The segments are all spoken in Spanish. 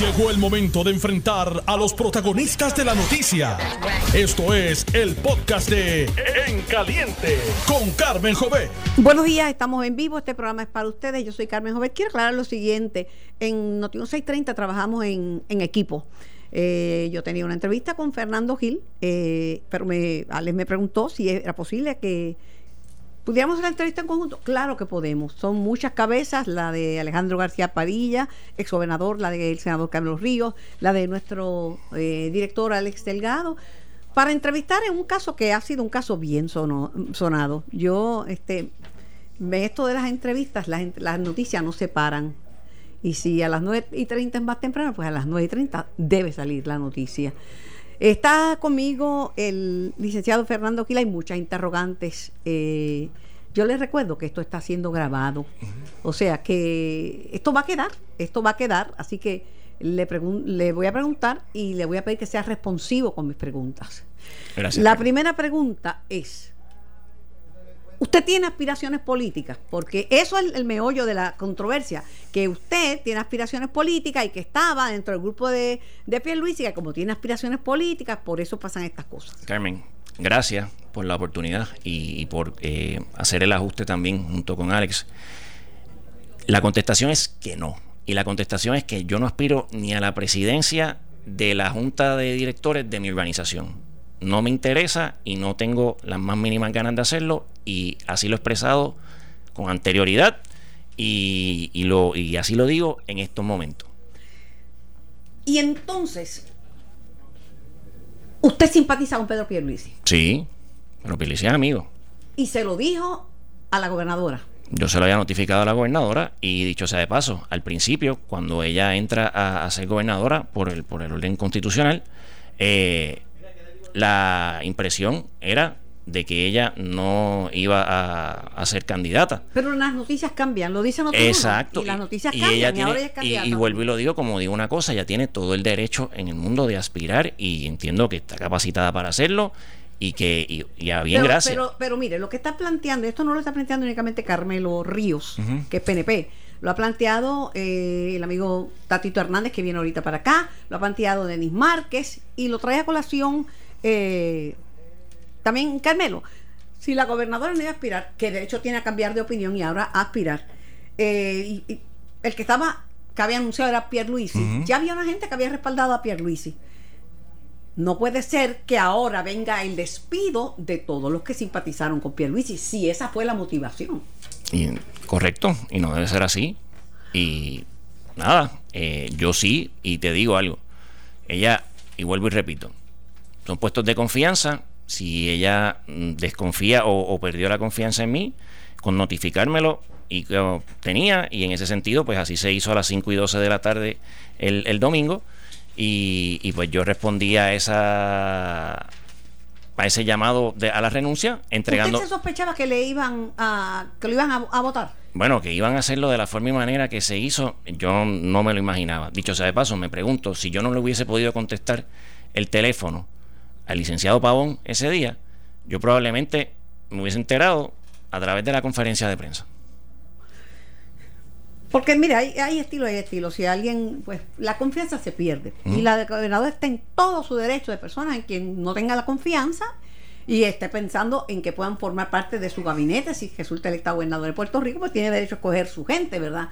Llegó el momento de enfrentar a los protagonistas de la noticia. Esto es el podcast de En Caliente con Carmen Jové. Buenos días, estamos en vivo. Este programa es para ustedes. Yo soy Carmen Jové. Quiero aclarar lo siguiente. En Noti 630 trabajamos en, equipo. Eh, yo tenía una entrevista con Fernando Gil, eh, pero me, Alex me preguntó si era posible que ¿Pudiéramos hacer la entrevista en conjunto? Claro que podemos. Son muchas cabezas, la de Alejandro García Padilla, exgobernador, la del senador Carlos Ríos, la de nuestro eh, director Alex Delgado, para entrevistar en un caso que ha sido un caso bien sonado. Yo, este, esto de las entrevistas, las, las noticias no se paran. Y si a las 9 y 30 es más temprano, pues a las 9 y 30 debe salir la noticia. Está conmigo el licenciado Fernando Gil, hay muchas interrogantes. Eh, yo les recuerdo que esto está siendo grabado, o sea que esto va a quedar, esto va a quedar, así que le, le voy a preguntar y le voy a pedir que sea responsivo con mis preguntas. Gracias. La primera pregunta es, usted tiene aspiraciones políticas, porque eso es el, meollo de la controversia, que usted tiene aspiraciones políticas y que estaba dentro del grupo de, de Luis y que como tiene aspiraciones políticas, por eso pasan estas cosas. Carmen, gracias por la oportunidad y, por eh, hacer el ajuste también junto con Alex. La contestación es que no. Y la contestación es que yo no aspiro ni a la presidencia de la junta de directores de mi organización no me interesa y no tengo las más mínimas ganas de hacerlo y así lo he expresado con anterioridad y, lo, y así lo digo en estos momentos. Y entonces, ¿usted simpatiza con Pedro Pierluisi? Sí, Pedro Pierluisi es amigo. ¿Y se lo dijo a la gobernadora? Yo se lo había notificado a la gobernadora y dicho sea de paso, al principio, cuando ella entra a, ser gobernadora por el, por el orden constitucional, eh, la impresión era de que ella no iba a, ser candidata. Pero las noticias cambian, lo dicen otros. Exacto. Y las noticias cambian, y, ahora ella es candidata. Y, vuelvo y lo digo como digo una cosa, ella tiene todo el derecho en el mundo de aspirar y entiendo que está capacitada para hacerlo y que y, a bien gracias. Pero, pero mire, lo que está planteando, esto no lo está planteando únicamente Carmelo Ríos, que es PNP. Lo ha planteado eh, el amigo Tatito Hernández, que viene ahorita para acá, lo ha planteado Denis Márquez y lo trae a colación eh, también Carmelo, si la gobernadora no iba a aspirar, que de hecho tiene a cambiar de opinión y ahora a aspirar, eh, y, el que estaba, que había anunciado era Pierre Luisi, ya había una gente que había respaldado a Pierre Luisi. No puede ser que ahora venga el despido de todos los que simpatizaron con Pierre Luisi, si esa fue la motivación. Y, correcto, y no debe ser así. Y nada, eh, yo sí, y te digo algo. Ella, y vuelvo y repito, son puestos de confianza. Si ella mm, desconfía o, perdió la confianza en mí, con notificármelo y que tenía, y en ese sentido, pues así se hizo a las 5 y 12 de la tarde el, domingo, y, pues yo respondí a esa a ese llamado de, a la renuncia, entregando. ¿Usted se sospechaba que le iban a que lo iban a, a, votar? Bueno, que iban a hacerlo de la forma y manera que se hizo, yo no me lo imaginaba. Dicho sea de paso, me pregunto si yo no le hubiese podido contestar el teléfono al licenciado Pavón ese día, yo probablemente me hubiese enterado a través de la conferencia de prensa. Porque mira, hay, hay estilo, hay estilo. Si alguien, pues la confianza se pierde. Y la gobernadora está en todo su derecho de personas en quien no tenga la confianza y esté pensando en que puedan formar parte de su gabinete si resulta electa gobernador de Puerto Rico, pues tiene derecho a escoger su gente, ¿verdad?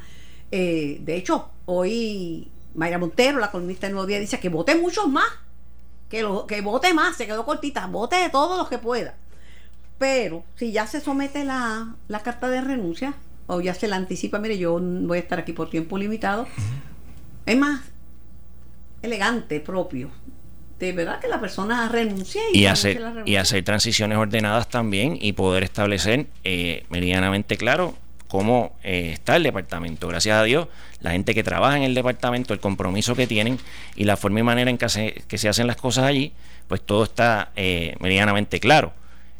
Eh, de hecho, hoy Mayra Montero, la columnista de Nuevo Día, dice que vote muchos más que, lo, que vote más, se quedó cortita, vote de todos los que pueda. Pero si ya se somete la, la carta de renuncia, o ya se la anticipa, mire, yo voy a estar aquí por tiempo limitado, es más elegante, propio. De verdad que la persona renuncie y, hacer, y hacer transiciones ordenadas también y poder establecer eh, meridianamente claro cómo eh, está el departamento. Gracias a Dios, la gente que trabaja en el departamento, el compromiso que tienen y la forma y manera en que se, hacen las cosas allí, pues todo está eh, medianamente claro.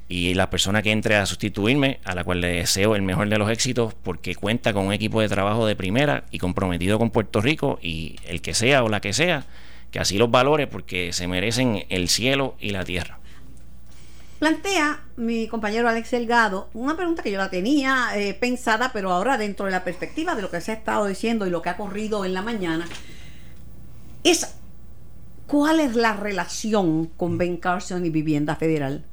Y la persona que entre a sustituirme, a la cual le deseo el mejor de los éxitos, porque cuenta con un equipo de trabajo de primera y comprometido con Puerto Rico, y el que sea o la que sea, que así los valore porque se merecen el cielo y la tierra. Plantea mi compañero Alex Delgado una pregunta que yo la tenía eh, pensada, pero ahora dentro de la perspectiva de lo que se ha estado diciendo y lo que ha corrido en la mañana. es cuál es la relación con Ben Carson y Vivienda Federal.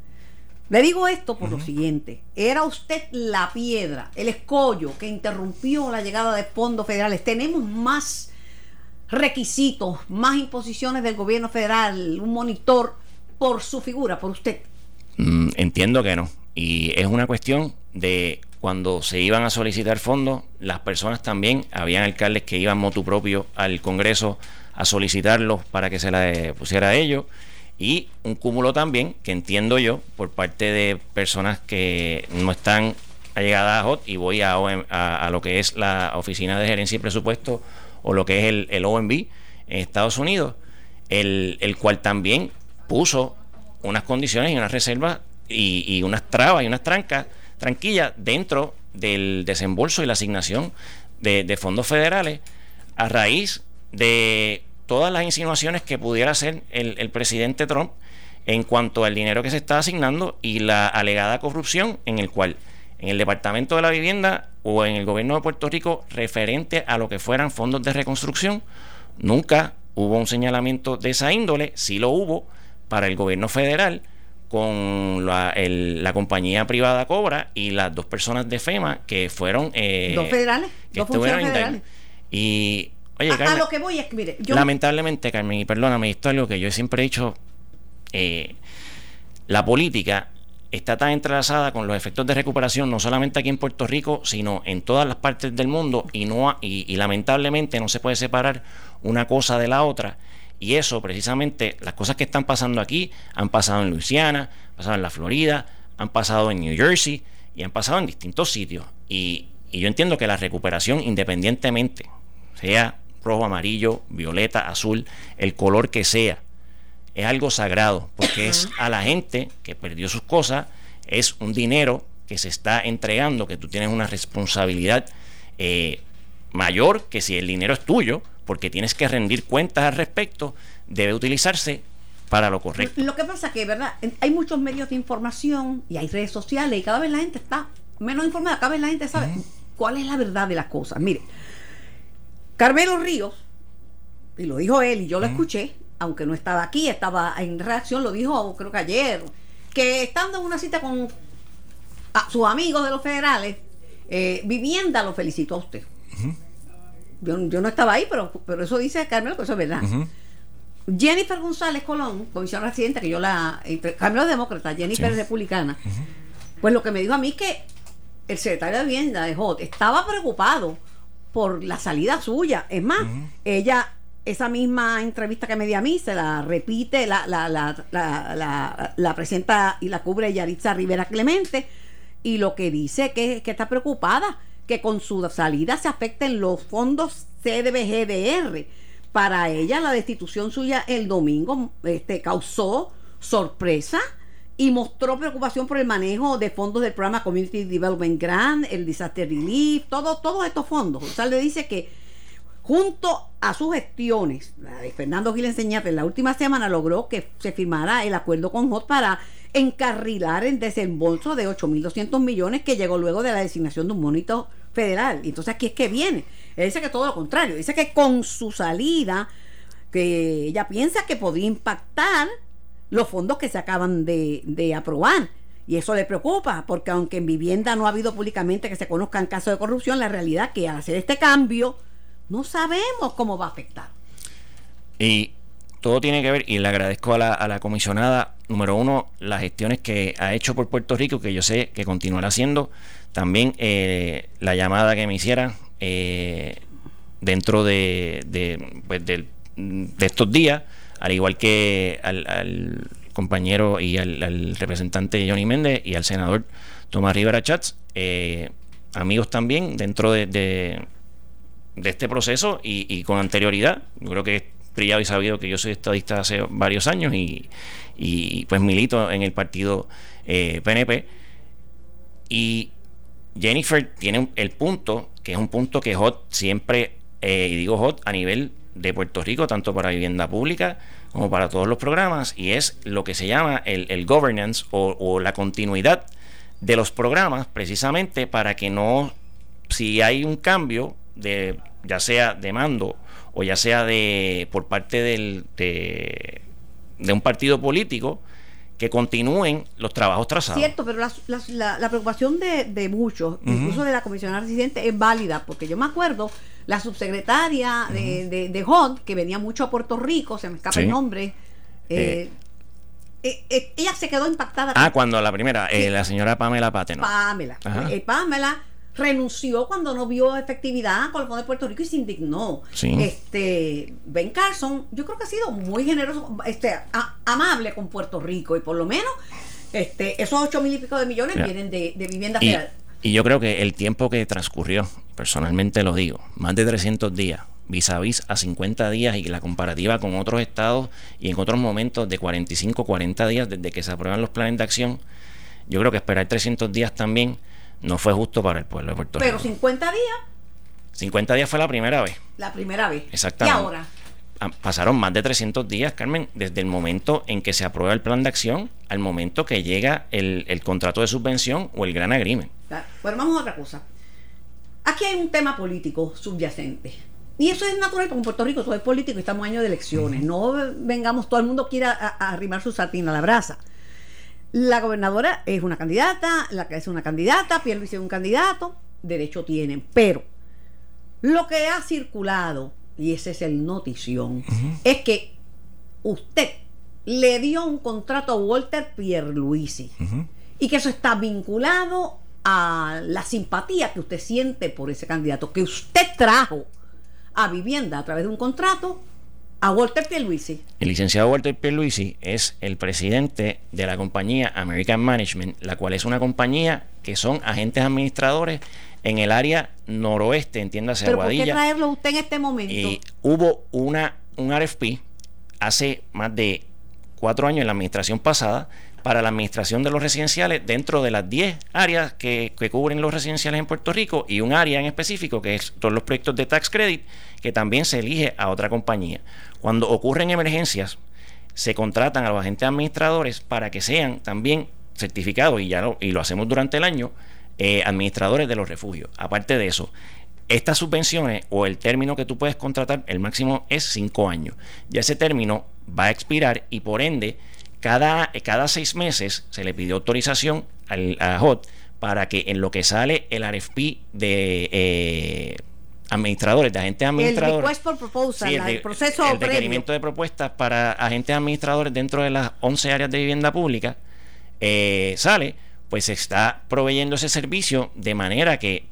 Le digo esto por lo siguiente, era usted la piedra, el escollo que interrumpió la llegada de fondos federales. Tenemos más requisitos, más imposiciones del gobierno federal, un monitor por su figura, por usted. Mm, entiendo que no. Y es una cuestión de cuando se iban a solicitar fondos, las personas también, habían alcaldes que iban motu propio al Congreso a solicitarlos para que se la pusiera a ellos y un cúmulo también que entiendo yo por parte de personas que no están allegadas a HOT y voy a, a, lo que es la Oficina de Gerencia y Presupuesto o lo que es el, el OMB en Estados Unidos, el, el, cual también puso unas condiciones y unas reservas y, y unas trabas y unas trancas, tranquillas dentro del desembolso y la asignación de, fondos federales a raíz de todas las insinuaciones que pudiera hacer el, presidente Trump en cuanto al dinero que se está asignando y la alegada corrupción en el cual en el Departamento de la Vivienda o en el gobierno de Puerto Rico referente a lo que fueran fondos de reconstrucción, nunca hubo un señalamiento de esa índole, sí lo hubo para el gobierno federal con la, compañía privada Cobra y las dos personas de FEMA que fueron... Eh, ¿Dos federales? ¿Dos federales? Y a, lo que voy es que, mire, Lamentablemente, Carmen, y perdóname, esto es algo que yo siempre he dicho, eh, la política está tan entrelazada con los efectos de recuperación, no solamente aquí en Puerto Rico, sino en todas las partes del mundo, y, no, y, lamentablemente no se puede separar una cosa de la otra. Y eso, precisamente, las cosas que están pasando aquí han pasado en Luisiana, han pasado en la Florida, han pasado en New Jersey y han pasado en distintos sitios. Y, y yo entiendo que la recuperación, independientemente, sea rojo, amarillo, violeta, azul, el color que sea. Es algo sagrado, porque es a la gente que perdió sus cosas, es un dinero que se está entregando, que tú tienes una responsabilidad eh, mayor que si el dinero es tuyo, porque tienes que rendir cuentas al respecto, debe utilizarse para lo correcto. Lo que pasa es que, ¿verdad? Hay muchos medios de información y hay redes sociales y cada vez la gente está menos informada, cada vez la gente sabe cuál es la verdad de las cosas. Mire, Carmelo Ríos, y lo dijo él, y yo lo escuché, aunque no estaba aquí, estaba en reacción, lo dijo creo que ayer, que estando en una cita con sus amigos de los federales, eh, Vivienda lo felicitó a usted. Yo, no estaba ahí, pero, pero eso dice Carmelo, que eso es verdad. Jennifer González Colón, comisión residente, que yo la. Carmelo es demócrata, Jennifer es republicana. Pues lo que me dijo a mí es que el secretario de Vivienda de Hot estaba preocupado por la salida suya. Es más, ella, esa misma entrevista que me dio a mí, se la repite, la, la, la, la, la presenta y la cubre Yaritza Rivera Clemente, y lo que dice que, que está preocupada, que con su salida se afecten los fondos CDBGDR. Para ella la destitución suya el domingo este, causó sorpresa y mostró preocupación por el manejo de fondos del programa Community Development Grant, el Disaster Relief, todo, todos estos fondos. O dice que junto a sus gestiones, la de Fernando Gil Enseñate en la última semana logró que se firmara el acuerdo con HOT para encarrilar el desembolso de 8.200 millones que llegó luego de la designación de un monito federal. Y entonces aquí es que viene. Él dice que todo lo contrario. Dice que con su salida, que ella piensa que podría impactar los fondos que se acaban de, aprobar. Y eso le preocupa, porque aunque en vivienda no ha habido públicamente que se conozcan casos de corrupción, la realidad es que al hacer este cambio no sabemos cómo va a afectar. Y todo tiene que ver, y le agradezco a la, comisionada, número uno, las gestiones que ha hecho por Puerto Rico, que yo sé que continuará haciendo. También eh, la llamada que me hiciera eh, dentro de, de, pues, de estos días al igual que al, compañero y al, representante Johnny Méndez y al senador Tomás Rivera Chats, eh, amigos también dentro de, de, este proceso y, con anterioridad. Yo creo que brillado y sabido que yo soy estadista hace varios años y, y pues milito en el partido PNP. Eh, y Jennifer tiene el punto, que es un punto que Hot siempre, eh, y digo Hot a nivel de Puerto Rico, tanto para vivienda pública como para todos los programas, y es lo que se llama el, governance o, la continuidad de los programas, precisamente para que no, si hay un cambio de ya sea de mando o ya sea de por parte del, de, de un partido político, que continúen los trabajos trazados. Cierto, pero la, la, preocupación de, de muchos, incluso de la comisionada residente, es válida, porque yo me acuerdo, la subsecretaria de, de, de que venía mucho a Puerto Rico, se me escapa el nombre, eh, eh, eh, ella se quedó impactada. Ah, cuando la primera, la señora Pamela Pateno. Pamela. Pamela renunció cuando no vio efectividad con el Fondo de Puerto Rico y se indignó. Este, Ben Carson, yo creo que ha sido muy generoso, este, amable con Puerto Rico y por lo menos este, esos ocho mil y pico de millones vienen de, vivienda y, federal. Y yo creo que el tiempo que transcurrió, personalmente lo digo, más de 300 días, vis a vis a 50 días y la comparativa con otros estados y en otros momentos de 45, 40 días desde que se aprueban los planes de acción, yo creo que esperar 300 días también no fue justo para el pueblo de Puerto Rico. Pero 50 días. 50 días fue la primera vez. La primera vez. Exactamente. ¿Y ahora? Ah, pasaron más de 300 días, Carmen, desde el momento en que se aprueba el plan de acción al momento que llega el, contrato de subvención o el gran agrimen. Bueno, vamos a otra cosa. Aquí hay un tema político subyacente. Y eso es natural, porque en Puerto Rico todo es político y estamos en año de elecciones. No vengamos, todo el mundo quiera arrimar su sartina a la brasa. La gobernadora es una candidata, la que es una candidata, Pierluisi es un candidato, derecho tienen. Pero lo que ha circulado, y ese es el notición, es que usted le dio un contrato a Walter Pierluisi y que eso está vinculado a la simpatía que usted siente por ese candidato, que usted trajo a vivienda a través de un contrato a Walter Pierluisi. El licenciado Walter Pierluisi es el presidente de la compañía American Management, la cual es una compañía que son agentes administradores en el área noroeste, entiéndase ¿Pero Aguadilla. ¿Por qué traerlo usted en este momento? Y hubo una, un RFP hace más de cuatro años en la administración pasada para la administración de los residenciales dentro de las 10 áreas que, cubren los residenciales en Puerto Rico y un área en específico que es todos los proyectos de tax credit que también se elige a otra compañía. Cuando ocurren emergencias, se contratan a los agentes administradores para que sean también certificados, y ya lo, y lo hacemos durante el año, eh, administradores de los refugios. Aparte de eso, estas subvenciones o el término que tú puedes contratar, el máximo es 5 años. Ya ese término va a expirar y por ende cada, cada seis meses se le pidió autorización al, a HOT para que en lo que sale el RFP de eh, administradores, de agentes administradores. El proposal, el, proceso el requerimiento de propuestas para agentes administradores dentro de las 11 áreas de vivienda pública eh, sale, pues se está proveyendo ese servicio de manera que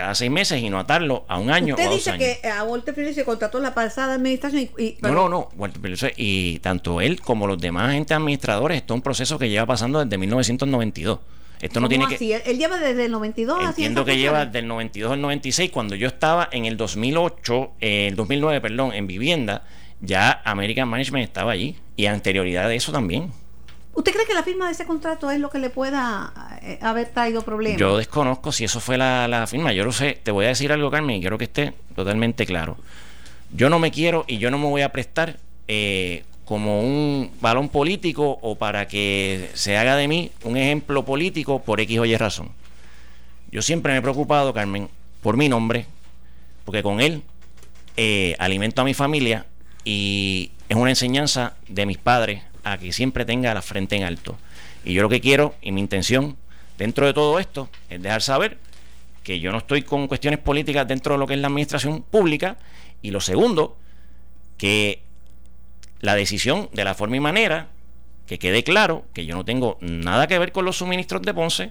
cada seis meses y no atarlo a un año Usted o dice que a Walter Phillips se contrató la pasada administración y... no, no, no. Walter y tanto él como los demás agentes administradores, esto es un proceso que lleva pasando desde 1992. Esto no tiene que... Él lleva desde el 92 Entiendo que lleva desde el 92 al 96. Cuando yo estaba en el 2008, eh, el 2009, perdón, en vivienda, ya American Management estaba allí. Y anterioridad de eso también. ¿Usted cree que la firma de ese contrato es lo que le pueda eh, haber traído problemas? Yo desconozco si eso fue la, firma. Yo lo sé. Te voy a decir algo, Carmen, y quiero que esté totalmente claro. Yo no me quiero y yo no me voy a prestar eh, como un balón político o para que se haga de mí un ejemplo político por X o Y razón. Yo siempre me he preocupado, Carmen, por mi nombre, porque con él eh, alimento a mi familia y es una enseñanza de mis padres a que siempre tenga la frente en alto. Y yo lo que quiero y mi intención dentro de todo esto es dejar saber que yo no estoy con cuestiones políticas dentro de lo que es la administración pública. Y lo segundo, que la decisión de la forma y manera, que quede claro que yo no tengo nada que ver con los suministros de Ponce,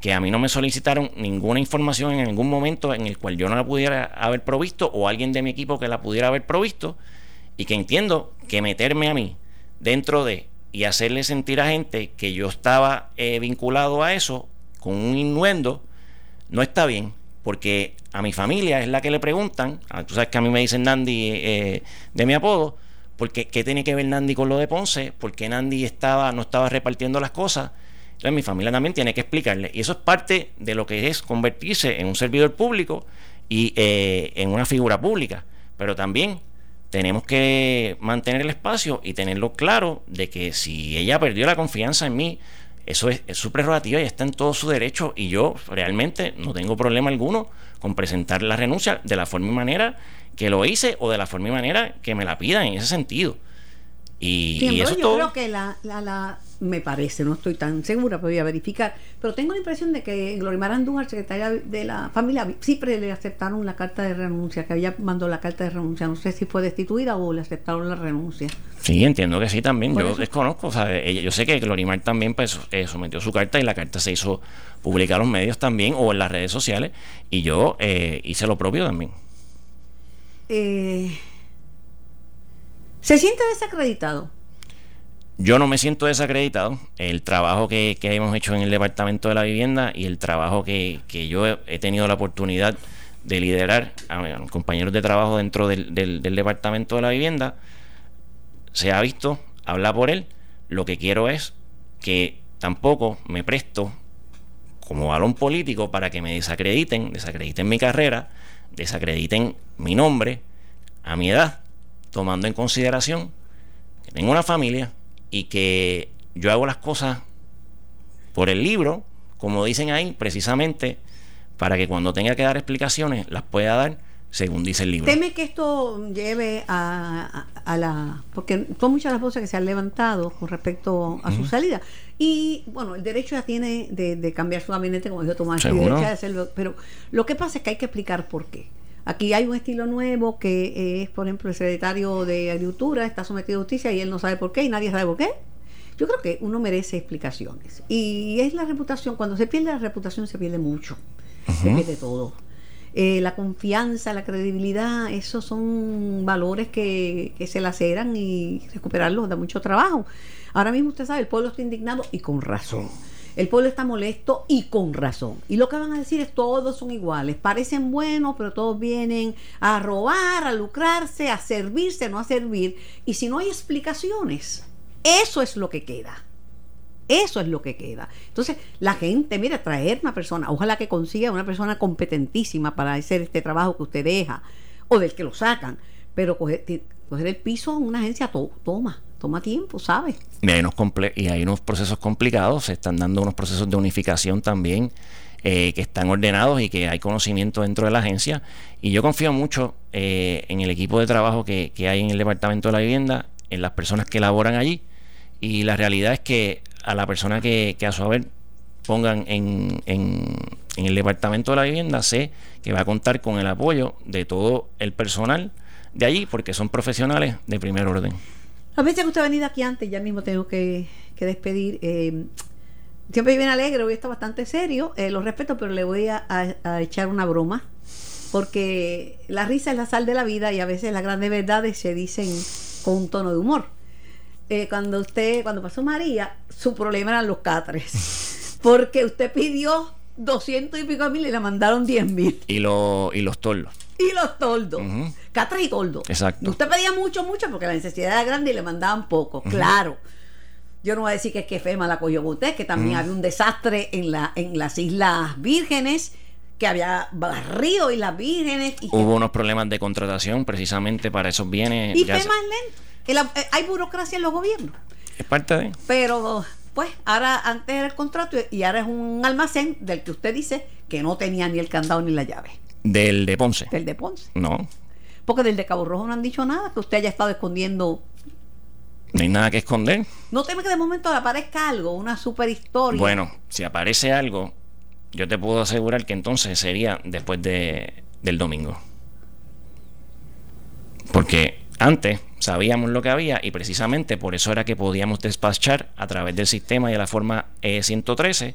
que a mí no me solicitaron ninguna información en ningún momento en el cual yo no la pudiera haber provisto o alguien de mi equipo que la pudiera haber provisto y que entiendo que meterme a mí dentro de y hacerle sentir a gente que yo estaba eh, vinculado a eso con un innuendo, no está bien, porque a mi familia es la que le preguntan, tú sabes que a mí me dicen Nandi eh, de mi apodo, porque ¿qué tiene que ver Nandi con lo de Ponce? porque Nandi estaba, no estaba repartiendo las cosas? Entonces mi familia también tiene que explicarle. Y eso es parte de lo que es convertirse en un servidor público y eh, en una figura pública. Pero también tenemos que mantener el espacio y tenerlo claro de que si ella perdió la confianza en mí, eso es, su prerrogativa y está en todo su derecho y yo realmente no tengo problema alguno con presentar la renuncia de la forma y manera que lo hice o de la forma y manera que me la pidan en ese sentido. Y, eso yo creo que la, la, me parece, no estoy tan segura, pero voy a verificar. Pero tengo la impresión de que Glorimar Andújar, secretaria de la familia, siempre le aceptaron la carta de renuncia, que había mandado la carta de renuncia. No sé si fue destituida o le aceptaron la renuncia. Sí, entiendo que sí también. yo desconozco. O sea, yo sé que Glorimar también pues, eh, sometió su carta y la carta se hizo pública en los medios también o en las redes sociales. Y yo eh, hice lo propio también. Eh, ¿Se siente desacreditado? Yo no me siento desacreditado. El trabajo que, hemos hecho en el Departamento de la Vivienda y el trabajo que, yo he, tenido la oportunidad de liderar a, compañeros de trabajo dentro del, Departamento de la Vivienda, se ha visto, habla por él. Lo que quiero es que tampoco me presto como balón político para que me desacrediten, desacrediten mi carrera, desacrediten mi nombre a mi edad, tomando en consideración que tengo una familia, y que yo hago las cosas por el libro, como dicen ahí, precisamente para que cuando tenga que dar explicaciones las pueda dar según dice el libro. Teme que esto lleve a, la... porque son muchas las voces que se han levantado con respecto a su salida. Y bueno, el derecho ya tiene de, cambiar su gabinete, como dijo Tomás, pero lo que pasa es que hay que explicar por qué. Aquí hay un estilo nuevo que es, por ejemplo, el secretario de Agricultura está sometido a justicia y él no sabe por qué y nadie sabe por qué. Yo creo que uno merece explicaciones. Y es la reputación, cuando se pierde la reputación se pierde mucho, se pierde todo. Eh, la confianza, la credibilidad, esos son valores que, que se laceran y recuperarlos da mucho trabajo. Ahora mismo usted sabe, el pueblo está indignado y con razón. El pueblo está molesto y con razón. Y lo que van a decir es todos son iguales. Parecen buenos, pero todos vienen a robar, a lucrarse, a servirse, no a servir. Y si no hay explicaciones, eso es lo que queda. Eso es lo que queda. Entonces, la gente, mira, traer una persona, ojalá que consiga una persona competentísima para hacer este trabajo que usted deja, o del que lo sacan, pero coger, el piso en una agencia toma toma tiempo, ¿sabes? Y hay, unos procesos complicados, se están dando unos procesos de unificación también eh, que están ordenados y que hay conocimiento dentro de la agencia. Y yo confío mucho eh, en el equipo de trabajo que, hay en el Departamento de la Vivienda, en las personas que laboran allí. Y la realidad es que a la persona que, a su haber pongan en, en el Departamento de la Vivienda, sé que va a contar con el apoyo de todo el personal de allí, porque son profesionales de primer orden. A veces que usted ha venido aquí antes, ya mismo tengo que, despedir. Eh, siempre viene alegre, hoy está bastante serio, eh, lo respeto, pero le voy a, echar una broma, porque la risa es la sal de la vida y a veces las grandes verdades se dicen con un tono de humor. Eh, cuando usted, cuando pasó María, su problema eran los catres, porque usted pidió 200 y pico mil y le mandaron 10 mil. Y, lo, y los torlos y los toldos. Catres y toldos. Exacto. Usted pedía mucho, mucho porque la necesidad era grande y le mandaban poco. Claro. Yo no voy a decir que es que FEMA la cogió usted, que también había un desastre en, la, en las Islas Vírgenes que había barrido Islas Vírgenes. Y Hubo unos problemas de contratación precisamente para esos bienes. Y FEMA es lento. Eh, hay burocracia en los gobiernos. Es parte de. Pero, pues, ahora antes era el contrato y ahora es un almacén del que usted dice que no tenía ni el candado ni la llave. Del de Ponce. Del de Ponce. No. Porque del de Cabo Rojo no han dicho nada, que usted haya estado escondiendo. No hay nada que esconder. ¿No teme que de momento aparezca algo, una super historia? Bueno, si aparece algo, yo te puedo asegurar que entonces sería después de, del domingo. Porque antes sabíamos lo que había y precisamente por eso era que podíamos despachar a través del sistema y de la forma E113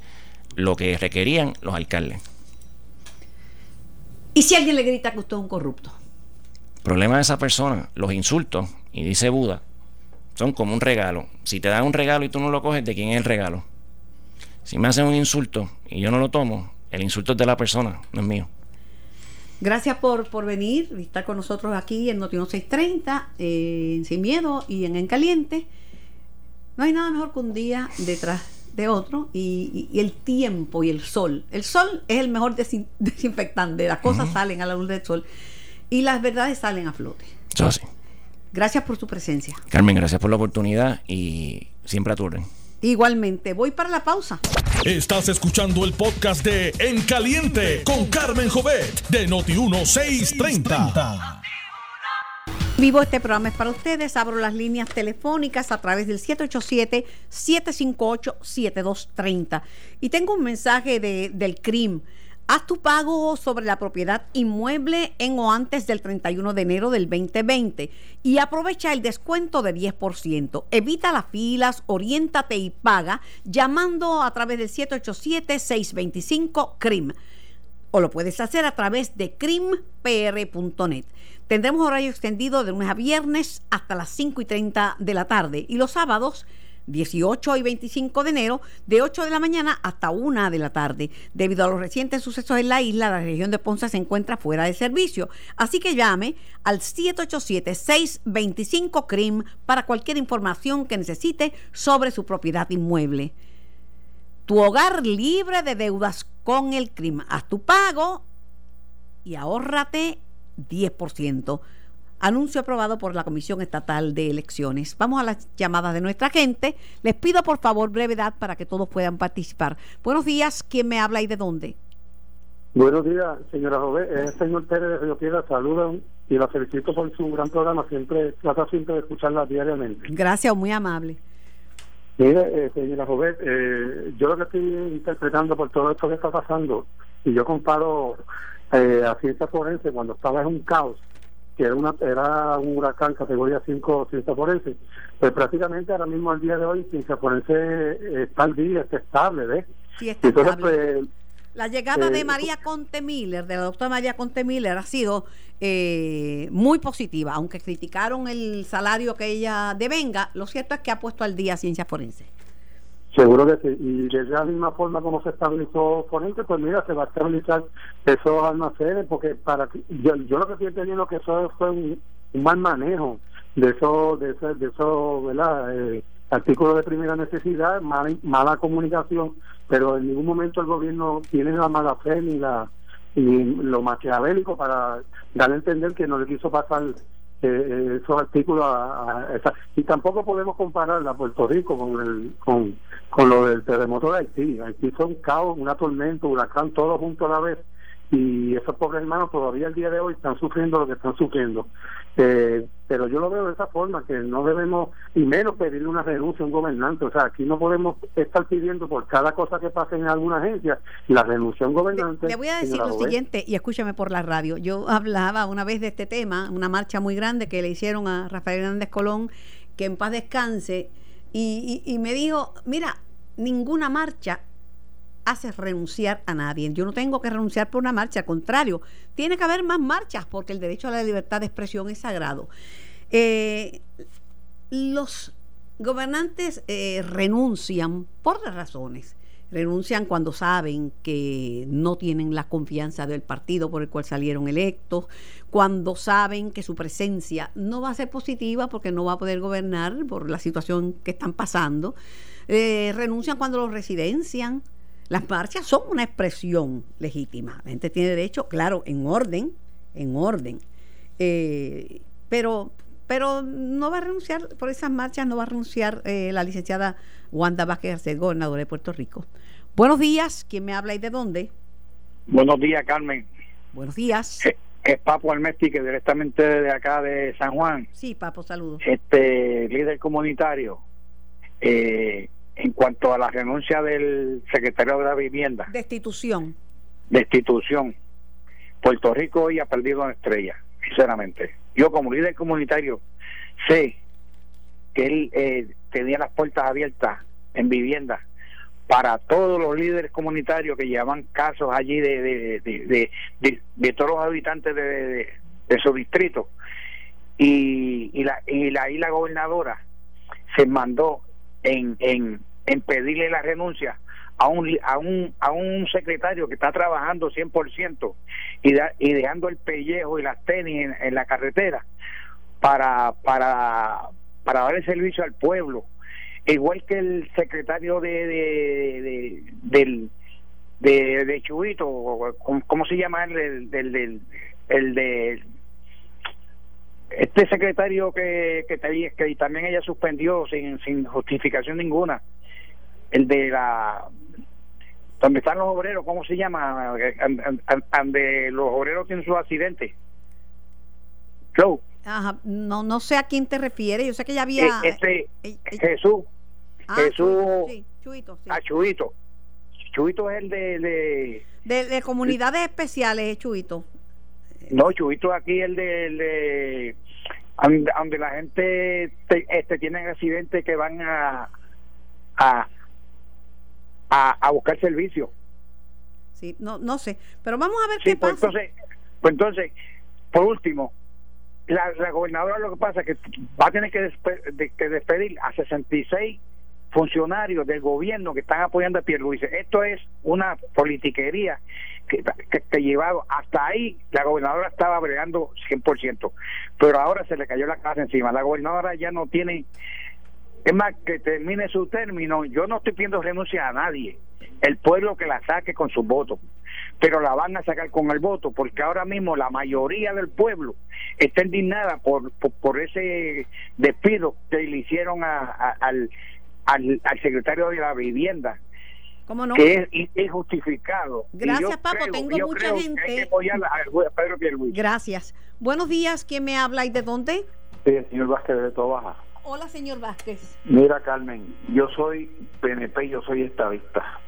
lo que requerían los alcaldes. ¿Y si alguien le grita que usted es un corrupto? El problema de esa persona, los insultos, y dice Buda, son como un regalo. Si te dan un regalo y tú no lo coges, ¿de quién es el regalo? Si me hacen un insulto y yo no lo tomo, el insulto es de la persona, no es mío. Gracias por, por venir y estar con nosotros aquí en Noticiero 630, en Sin Miedo y en En Caliente. No hay nada mejor que un día detrás de otro y, el tiempo y el sol. El sol es el mejor desinfectante, las cosas salen a la luz del sol y las verdades salen a flote. Gracias por su presencia. Carmen, gracias por la oportunidad y siempre a tu orden. Igualmente, voy para la pausa. Estás escuchando el podcast de En Caliente con Carmen Jovet de Noti1630. Vivo este programa es para ustedes. Abro las líneas telefónicas a través del 787-758-7230. Y tengo un mensaje de, del CRIM. Haz tu pago sobre la propiedad inmueble en o antes del 31 de enero del 2020 y aprovecha el descuento de 10%. Evita las filas, oriéntate y paga llamando a través del 787-625-CRIM. O lo puedes hacer a través de crimpr.net. Tendremos horario extendido de lunes a viernes hasta las 5 y 30 de la tarde y los sábados 18 y 25 de enero, de 8 de la mañana hasta 1 de la tarde. Debido a los recientes sucesos en la isla, la región de Ponce se encuentra fuera de servicio. Así que llame al 787-625-CRIM para cualquier información que necesite sobre su propiedad inmueble. Tu hogar libre de deudas con el CRIM. Haz tu pago y ahórrate 10%. Anuncio aprobado por la Comisión Estatal de Elecciones. Vamos a las llamadas de nuestra gente. Les pido por favor brevedad para que todos puedan participar. Buenos días, ¿quién me habla y de dónde? Buenos días, señora Jové. Es el señor Pérez de Río Piedra. Saluda y la felicito por su gran programa. Siempre trata siempre de escucharla diariamente. Gracias, muy amable. Mire, eh, señora Jové, eh, yo lo que estoy interpretando por todo esto que está pasando, y yo comparo eh, a ciencia forense cuando estaba en un caos, que era, una, era un huracán categoría 5 ciencia forense, pues prácticamente ahora mismo al día de hoy ciencia forense está al día, está estable, ¿ves? Sí, está Entonces, estable. pues, La llegada Eh, de María Conte Miller, de la doctora María Conte Miller, ha sido eh, muy positiva, aunque criticaron el salario que ella devenga, lo cierto es que ha puesto al día ciencia forense. Seguro que sí. Y de la misma forma como se estabilizó Forense, pues mira, se va a estabilizar esos almacenes, porque para yo, yo lo que estoy entendiendo que eso fue un, un mal manejo de esos, de esos, de esos ¿verdad? Eh, artículos de primera necesidad, mala, mala comunicación, pero en ningún momento el gobierno tiene la mala fe ni la ni lo maquiavélico para dar a entender que no le quiso pasar eh, eh, esos artículos a, esa- y tampoco podemos comparar a Puerto Rico con el con, con lo del terremoto de Haití. Haití fue un caos, una tormenta, un huracán todo junto a la vez y esos pobres hermanos todavía el día de hoy están sufriendo lo que están sufriendo. Eh, pero yo lo veo de esa forma que no debemos y menos pedirle una renuncia a un gobernante. O sea aquí no podemos estar pidiendo por cada cosa que pase en alguna agencia la renuncia a un gobernante Le voy a decir lo siguiente, y escúchame por la radio. Yo hablaba una vez de este tema, una marcha muy grande que le hicieron a Rafael Hernández Colón, que en paz descanse, y, y- y me dijo, mira, ninguna marcha hace renunciar a nadie. Yo no tengo que renunciar por una marcha, al contrario, tiene que haber más marchas porque el derecho a la libertad de expresión es sagrado. Eh, los gobernantes eh, renuncian por las razones. Renuncian cuando saben que no tienen la confianza del partido por el cual salieron electos, cuando saben que su presencia no va a ser positiva porque no va a poder gobernar por la situación que están pasando. Eh, renuncian cuando los residencian. Las marchas son una expresión legítima. La gente tiene derecho, claro, en orden, en orden. Eh, pero pero no va a renunciar por esas marchas, no va a renunciar eh, la licenciada Wanda Vázquez Arcet, gobernadora de Puerto Rico. Buenos días, ¿quién me habla y de dónde? Buenos días, Carmen. Buenos días. Eh, Es Papo Almesti, que directamente de acá de San Juan, Sí, Papo, saludos. este líder comunitario, eh, en cuanto a la renuncia del secretario de la Vivienda, Destitución. destitución, Puerto Rico hoy ha perdido una estrella, sinceramente. Yo como líder comunitario sé que él eh, tenía las puertas abiertas en vivienda para todos los líderes comunitarios que llevaban casos allí de, de, de, todos los habitantes de, su distrito. Y, y, la, y la, y la gobernadora se mandó en, en, en pedirle la renuncia a un, a un, a un secretario que está trabajando 100% y, da- y dejando el pellejo y las tenis en, la carretera para, para, para dar el servicio al pueblo. Igual que el secretario de, de, de- del de, de Chubito, ¿cómo, se llama el del, del, el de este secretario que, que, que también ella suspendió sin, sin justificación ninguna el de la donde están los obreros, ¿cómo se llama? Donde los obreros tienen sus accidentes. Joe. Ajá, no, no sé a quién te refieres, yo sé que ya había... E, este, eh, eh, Jesús. Ah, Jesús. Sí, Chuito. Sí. A ah, Chuito. Chuito es el de... De, de, comunidades especiales, Chuito. No, Chuito aquí el de... El de donde la gente este, tienen accidentes que van a, a, a, buscar servicio. Sí, no, no sé, pero vamos a ver qué pues pasa. Entonces, pues entonces, por último, la, la gobernadora lo que pasa es que va a tener que, que despedir a 66 funcionarios del gobierno que están apoyando a Pierluisi. Esto es una politiquería que, que, llevado hasta ahí la gobernadora estaba bregando 100%, pero ahora se le cayó la casa encima. La gobernadora ya no tiene es más que termine su término, yo no estoy pidiendo renuncia a nadie. El pueblo que la saque con sus votos pero la van a sacar con el voto, porque ahora mismo la mayoría del pueblo está indignada por, por, ese despido que le hicieron al, al, secretario de la vivienda. ¿Cómo no? Que es injustificado. Gracias, Papo. Tengo mucha gente. Gracias. Buenos días. ¿Quién me habla y de dónde? Sí, el señor Vázquez de Tobaja. Hola, señor Vázquez. Mira, Carmen, yo soy PNP, yo soy estadista.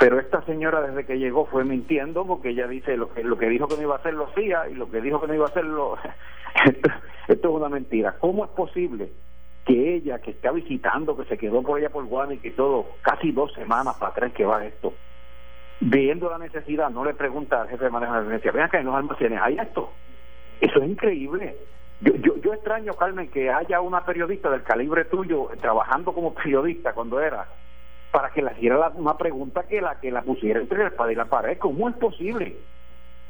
Pero esta señora desde que llegó fue mintiendo porque ella dice lo que, lo que dijo que no iba a hacer lo hacía y lo que dijo que no iba a hacer lo... esto, es una mentira. ¿Cómo es posible que ella, que está visitando, que se quedó por allá por Guadalajara y todo, casi dos semanas para atrás que va esto, viendo la necesidad, no le pregunta al jefe de manejo de emergencia, vean que en los almacenes hay esto. Eso es increíble. Yo, yo, yo extraño, Carmen, que haya una periodista del calibre tuyo trabajando como periodista cuando era para que le hiciera una pregunta que la que la pusiera entre la espada y la pared. ¿Cómo es posible?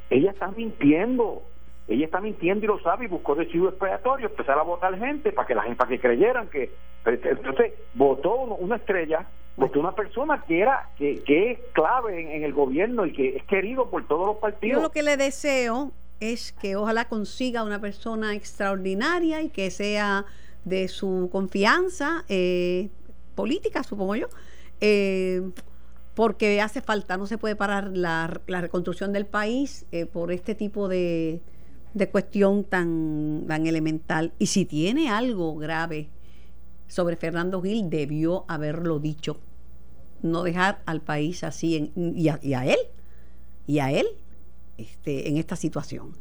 Ella está mintiendo. Ella está mintiendo y lo sabe y buscó de chivo expiatorio empezar a votar gente para que la gente para que creyeran que entonces votó una estrella votó una persona que era que, que es clave en, el gobierno y que es querido por todos los partidos yo lo que le deseo es que ojalá consiga una persona extraordinaria y que sea de su confianza eh, política supongo yo eh, porque hace falta, no se puede parar la, reconstrucción del país eh, por este tipo de, cuestión tan, tan elemental. Y si tiene algo grave sobre Fernando Gil, debió haberlo dicho. No dejar al país así y, a, él, y a él este, en esta situación.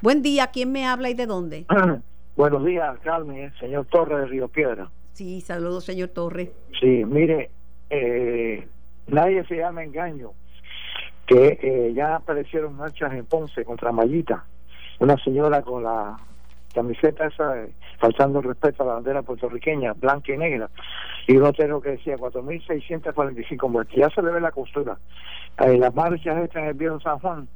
Buen día, ¿quién me habla y de dónde? Buenos días, Carmen, señor Torres de Río Piedra. Sí, saludos, señor Torres. Sí, mire, eh, nadie se llama engaño, que eh, ya aparecieron marchas en Ponce contra Mayita, una señora con la camiseta esa, eh, faltando respeto a la bandera puertorriqueña, blanca y negra, y un hotel que decía 4.645 muertes. Ya se le ve la costura. Eh, las marchas estas en el viejo San Juan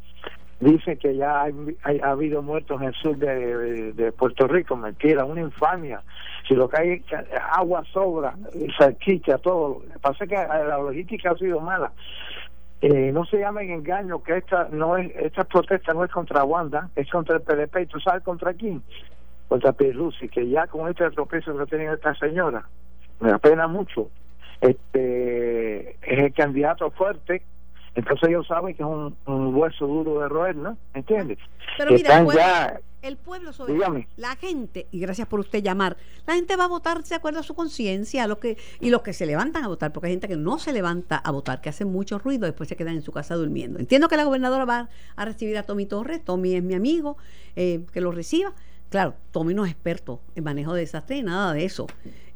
dicen que ya hay, ha habido muertos en el sur de, Puerto Rico, mentira, una infamia. Si lo que hay agua sobra, salchicha, todo. Pasa que la logística ha sido mala. Eh, no se llamen engaño que esta no es esta protesta no es contra Wanda, es contra el PDP. ¿Y tú sabes contra quién? Contra Pierluisi, que ya con este atropello que tiene esta señora, me apena mucho. Este es el candidato fuerte entonces ellos saben que es un, hueso duro de roer, ¿no? ¿Entiendes? Pero mira, el pueblo, el pueblo sobre la gente, y gracias por usted llamar, la gente va a votar de acuerdo a su conciencia, lo que y los que se levantan a votar, porque hay gente que no se levanta a votar, que hace mucho ruido, después se quedan en su casa durmiendo. Entiendo que la gobernadora va a recibir a Tommy Torres, Tommy es mi amigo, eh, que lo reciba. Claro, Tommy no es experto en manejo de desastres y nada de eso.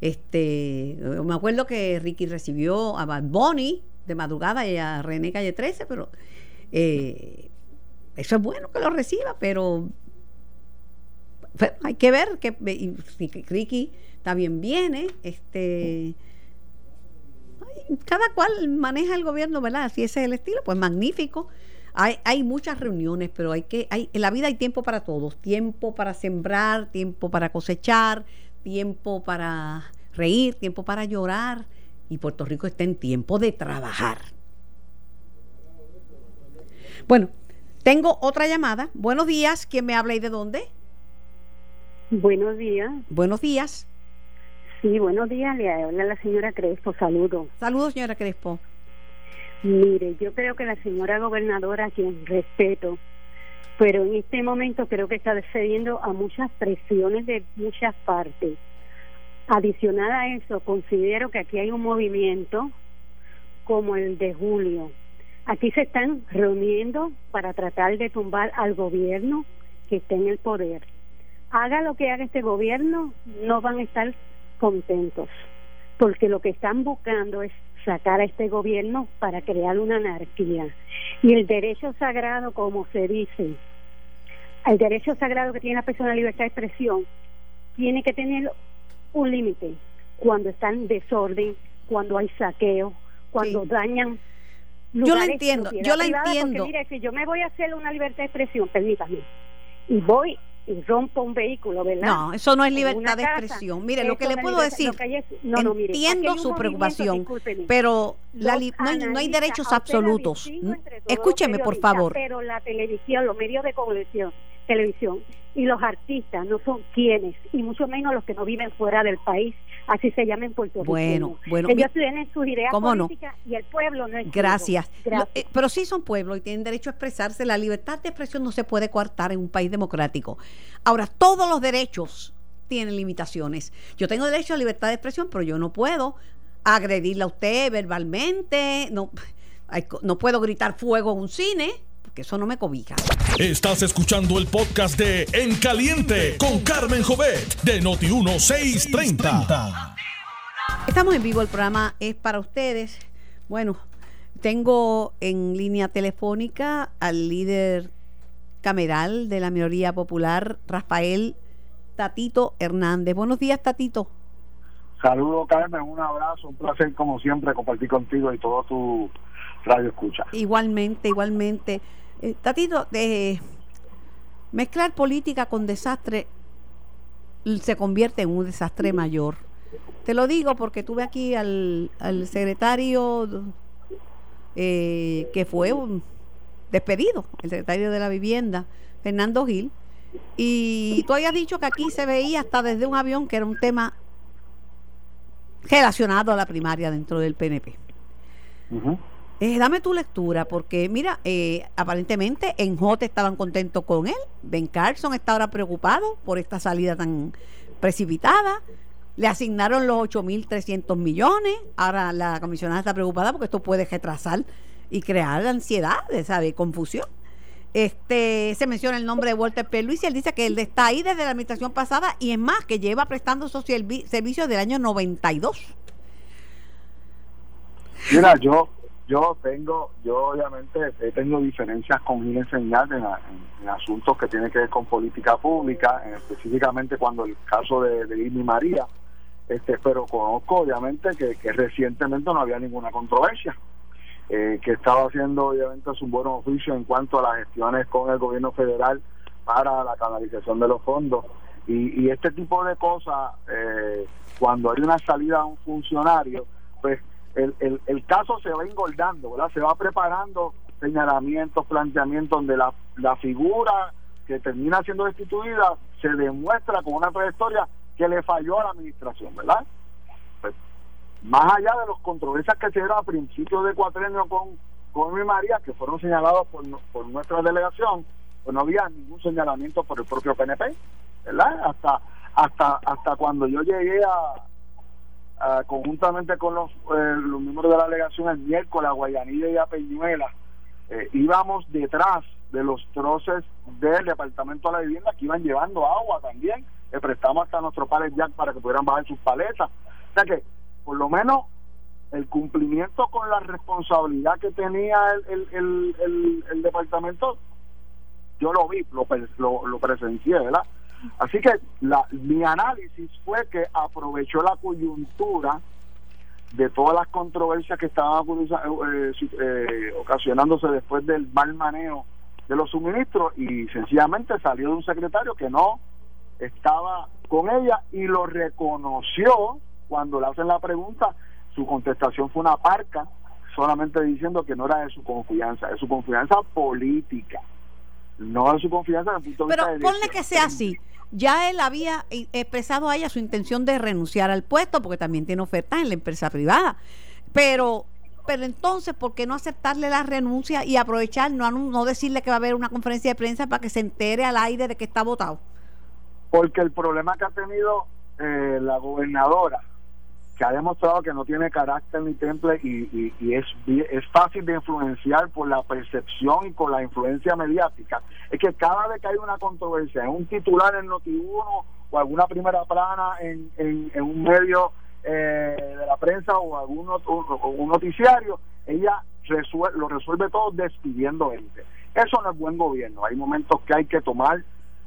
Este, me acuerdo que Ricky recibió a Bad Bunny, de madrugada y a René Calle 13, pero eh, eso es bueno que lo reciba, pero, hay que ver que si Ricky también viene, este cada cual maneja el gobierno, ¿verdad? Si ese es el estilo, pues magnífico. Hay, hay muchas reuniones, pero hay que, hay, en la vida hay tiempo para todos, tiempo para sembrar, tiempo para cosechar, tiempo para reír, tiempo para llorar, y Puerto Rico está en tiempo de trabajar. Bueno, tengo otra llamada. Buenos días, ¿quién me habla y de dónde? Buenos días. Buenos días. Sí, buenos días, le habla la señora Crespo, saludo. Saludos, señora Crespo. Mire, yo creo que la señora gobernadora, quien respeto, pero en este momento creo que está cediendo a muchas presiones de muchas partes. Adicional a eso, considero que aquí hay un movimiento como el de julio. Aquí se están reuniendo para tratar de tumbar al gobierno que esté en el poder. Haga lo que haga este gobierno, no van a estar contentos, porque lo que están buscando es sacar a este gobierno para crear una anarquía. Y el derecho sagrado, como se dice, el derecho sagrado que tiene la persona a libertad de expresión, tiene que tener un límite cuando está en desorden, cuando hay saqueo, cuando dañan. Yo la entiendo, yo la entiendo. Porque, mire, si yo me voy a hacer una libertad de expresión, permítame, y voy y rompo un vehículo, ¿verdad? No, eso no es libertad de expresión. Mire, lo que le puedo decir, entiendo su preocupación, pero no, hay, no, hay, derechos absolutos. Escúcheme, por favor. Pero la televisión, los medios de comunicación, televisión y los artistas no son quienes, y mucho menos los que no viven fuera del país, así se llaman Puerto Rico. Bueno, bueno. Ellos tienen sus ideas políticas y el pueblo no es. Gracias. Eh, pero sí son pueblos y tienen derecho a expresarse. La libertad de expresión no se puede coartar en un país democrático. Ahora, todos los derechos tienen limitaciones. Yo tengo derecho a libertad de expresión, pero yo no puedo agredirla a usted verbalmente, no, no puedo gritar fuego en un cine que eso no me cobija. Estás escuchando el podcast de En Caliente con Carmen Jovet de Noti1630. Estamos en vivo, el programa es para ustedes. Bueno, tengo en línea telefónica al líder cameral de la minoría popular, Rafael Tatito Hernández. Buenos días, Tatito. Saludos, Carmen, un abrazo, un placer como siempre compartir contigo y todo tu radio escucha. Igualmente, igualmente. Eh, tatito, de mezclar política con desastre se convierte en un desastre mayor. Te lo digo porque tuve aquí al, secretario eh, que fue despedido, el secretario de la vivienda, Fernando Gil, y tú habías dicho que aquí se veía hasta desde un avión que era un tema relacionado a la primaria dentro del PNP. Eh, dame tu lectura, porque mira, eh, aparentemente en Jote estaban contentos con él, Ben Carson está ahora preocupado por esta salida tan precipitada, le asignaron los 8.300 millones, ahora la comisionada está preocupada porque esto puede retrasar y crear ansiedad, ¿sabe? Confusión. Este, se menciona el nombre de Walter P. Luis y él dice que él está ahí desde la administración pasada y es más, que lleva prestando servicios del año 92. Mira, yo yo tengo, yo obviamente he tenido diferencias con Gil Enseñar en, asuntos que tienen que ver con política pública, específicamente cuando el caso de, de María, este, pero conozco obviamente que, recientemente no había ninguna controversia, eh, que estaba haciendo obviamente su buen oficio en cuanto a las gestiones con el gobierno federal para la canalización de los fondos. Y, y este tipo de cosas, eh, cuando hay una salida a un funcionario, pues el, el, el caso se va engordando, ¿verdad? Se va preparando señalamientos, planteamientos donde la, la figura que termina siendo destituida se demuestra con una trayectoria que le falló a la administración, ¿verdad? Pues, más allá de los controversias que se dieron a principios de cuatrenio con, con mi María, que fueron señalados por, por nuestra delegación, pues no había ningún señalamiento por el propio PNP, ¿verdad? Hasta, hasta, hasta cuando yo llegué a, Ah, conjuntamente con los, eh, los miembros de la delegación el miércoles a Guayanilla y a Peñuela, eh, íbamos detrás de los troces del Departamento de la Vivienda que iban llevando agua también. Le prestamos hasta nuestro palet jack para que pudieran bajar sus paletas. O sea que, por lo menos, el cumplimiento con la responsabilidad que tenía el, el, el, el, departamento, yo lo vi, lo, lo, lo presencié, ¿verdad? Así que la, mi análisis fue que aprovechó la coyuntura de todas las controversias que estaban eh, eh, ocasionándose después del mal manejo de los suministros y sencillamente salió de un secretario que no estaba con ella y lo reconoció cuando le hacen la pregunta, su contestación fue una parca, solamente diciendo que no era de su confianza, de su confianza política no de su confianza Pero ponle que sea así. Ya él había expresado a ella su intención de renunciar al puesto porque también tiene ofertas en la empresa privada. Pero pero entonces, ¿por qué no aceptarle la renuncia y aprovechar, no, no decirle que va a haber una conferencia de prensa para que se entere al aire de que está votado? Porque el problema que ha tenido eh, la gobernadora, que ha demostrado que no tiene carácter ni temple y, es, es fácil de influenciar por la percepción y por la influencia mediática, es que cada vez que hay una controversia, en un titular en Noti1 o alguna primera plana en, en un medio eh, de la prensa o algún un noticiario, ella lo resuelve todo despidiendo gente. Eso no es buen gobierno. Hay momentos que hay que tomar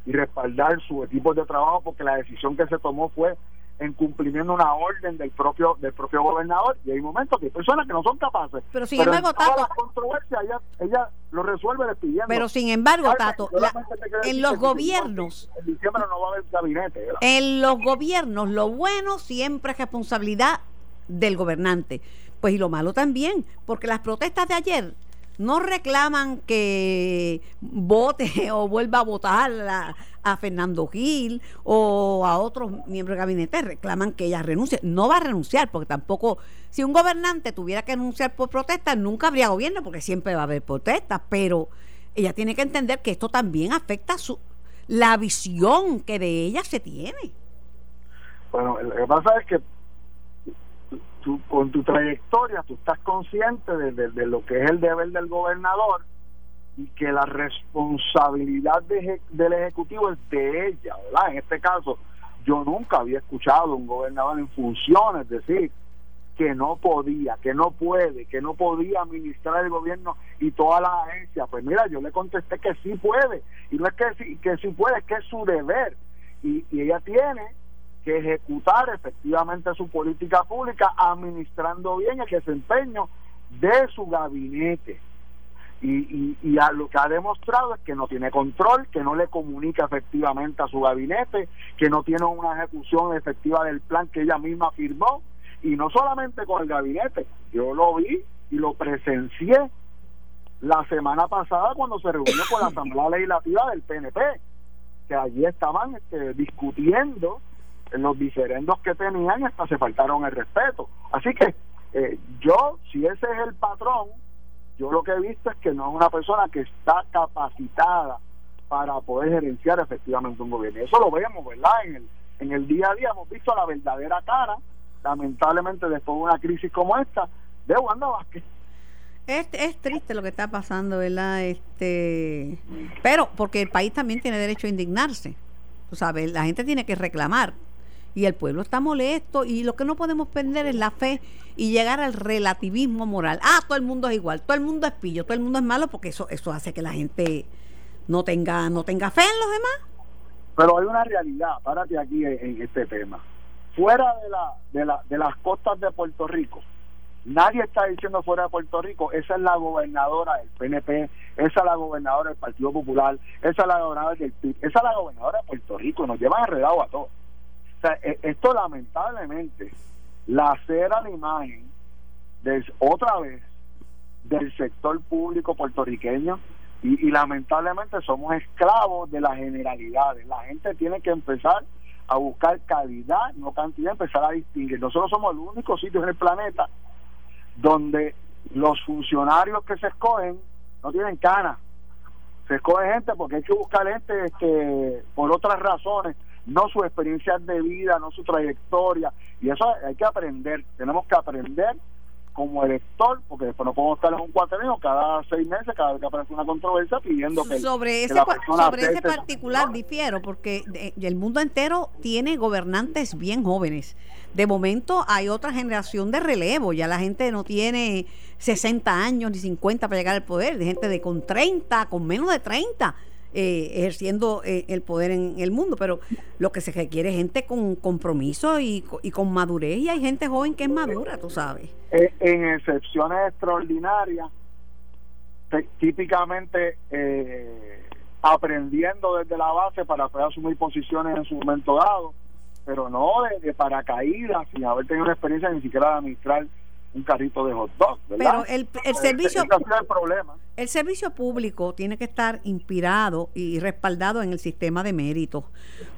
y respaldar su equipo de trabajo porque la decisión que se tomó fue en cumplimiento una orden del propio del propio gobernador y hay momentos que hay personas que no son capaces pero sin embargo Tato ella, ella lo resuelve despidiendo. Pero sin embargo Tato en los gobiernos en diciembre no va a haber gabinete en los gobiernos lo bueno siempre es responsabilidad del gobernante pues y lo malo también porque las protestas de ayer no reclaman que vote o vuelva a votar a, Fernando Gil o a otros miembros del gabinete, reclaman que ella renuncie. No va a renunciar, porque tampoco, si un gobernante tuviera que renunciar por protestas, nunca habría gobierno, porque siempre va a haber protestas, pero ella tiene que entender que esto también afecta su, la visión que de ella se tiene. Bueno, lo que pasa es que con tu trayectoria tú estás consciente de, lo que es el deber del gobernador y que la responsabilidad del Ejecutivo es de ella, ¿verdad? En este caso, yo nunca había escuchado a un gobernador en funciones decir que no podía, que no puede, que no podía administrar el gobierno y todas las agencias. Pues mira, yo le contesté que sí puede, y no es que sí, que sí puede, es que es su deber. y ella tiene que ejecutar efectivamente su política pública administrando bien el desempeño de su gabinete. Y, y, a lo que ha demostrado es que no tiene control, que no le comunica efectivamente a su gabinete, que no tiene una ejecución efectiva del plan que ella misma firmó, y no solamente con el gabinete, yo lo vi y lo presencié la semana pasada cuando se reunió con la Asamblea Legislativa del PNP, que allí estaban este, discutiendo en los diferendos que tenían hasta se faltaron el respeto. Así que eh, yo, si ese es el patrón, yo lo que he visto es que no es una persona que está capacitada para poder gerenciar efectivamente un gobierno. Eso lo vemos, ¿verdad? En el, en el día a día hemos visto la verdadera cara, lamentablemente después de una crisis como esta, de Wanda Vázquez. Es, es triste lo que está pasando, ¿verdad? Este, pero porque el país también tiene derecho a indignarse. Tú sabes, la gente tiene que reclamar y el pueblo está molesto y lo que no podemos perder es la fe y llegar al relativismo moral. Ah, todo el mundo es igual, todo el mundo es pillo, todo el mundo es malo porque eso eso hace que la gente no tenga no tenga fe en los demás. Pero hay una realidad, párate aquí en, este tema. Fuera de la, de la de las costas de Puerto Rico, Nadie está diciendo fuera de Puerto Rico, esa es la gobernadora del PNP, esa es la gobernadora del Partido Popular, esa es la gobernadora del PIB, esa es la gobernadora de Puerto Rico, nos llevan enredados a todos. E, esto lamentablemente lacera la imagen de, otra vez del sector público puertorriqueño y, lamentablemente somos esclavos de las generalidades. La gente tiene que empezar a buscar calidad, no cantidad, empezar a distinguir. Nosotros somos el único sitio en el planeta donde los funcionarios que se escogen no tienen canas. Se escoge gente porque hay que buscar gente este, por otras razones no su experiencia de vida, no su trayectoria. Y eso hay que aprender, tenemos que aprender como elector, porque después no podemos estar en un cuatrenio cada seis meses, cada vez que aparece una controversia pidiendo que sobre ese sobre ese particular difiero, porque el mundo entero tiene gobernantes bien jóvenes. De momento hay otra generación de relevo, ya la gente no tiene 60 años ni 50 para llegar al poder, de gente de con 30, con menos de 30 eh, ejerciendo eh, el poder en el mundo, pero lo que se requiere es gente con compromiso y, con madurez, y hay gente joven que es madura, tú sabes. Eh, en excepciones extraordinarias, típicamente aprendiendo desde la base para poder asumir posiciones en su momento dado, pero no de, paracaídas, sin haber tenido una experiencia ni siquiera de administrar un carrito de hot dog, ¿verdad? Pero el, el servicio el problema. el servicio público tiene que estar inspirado y respaldado en el sistema de méritos.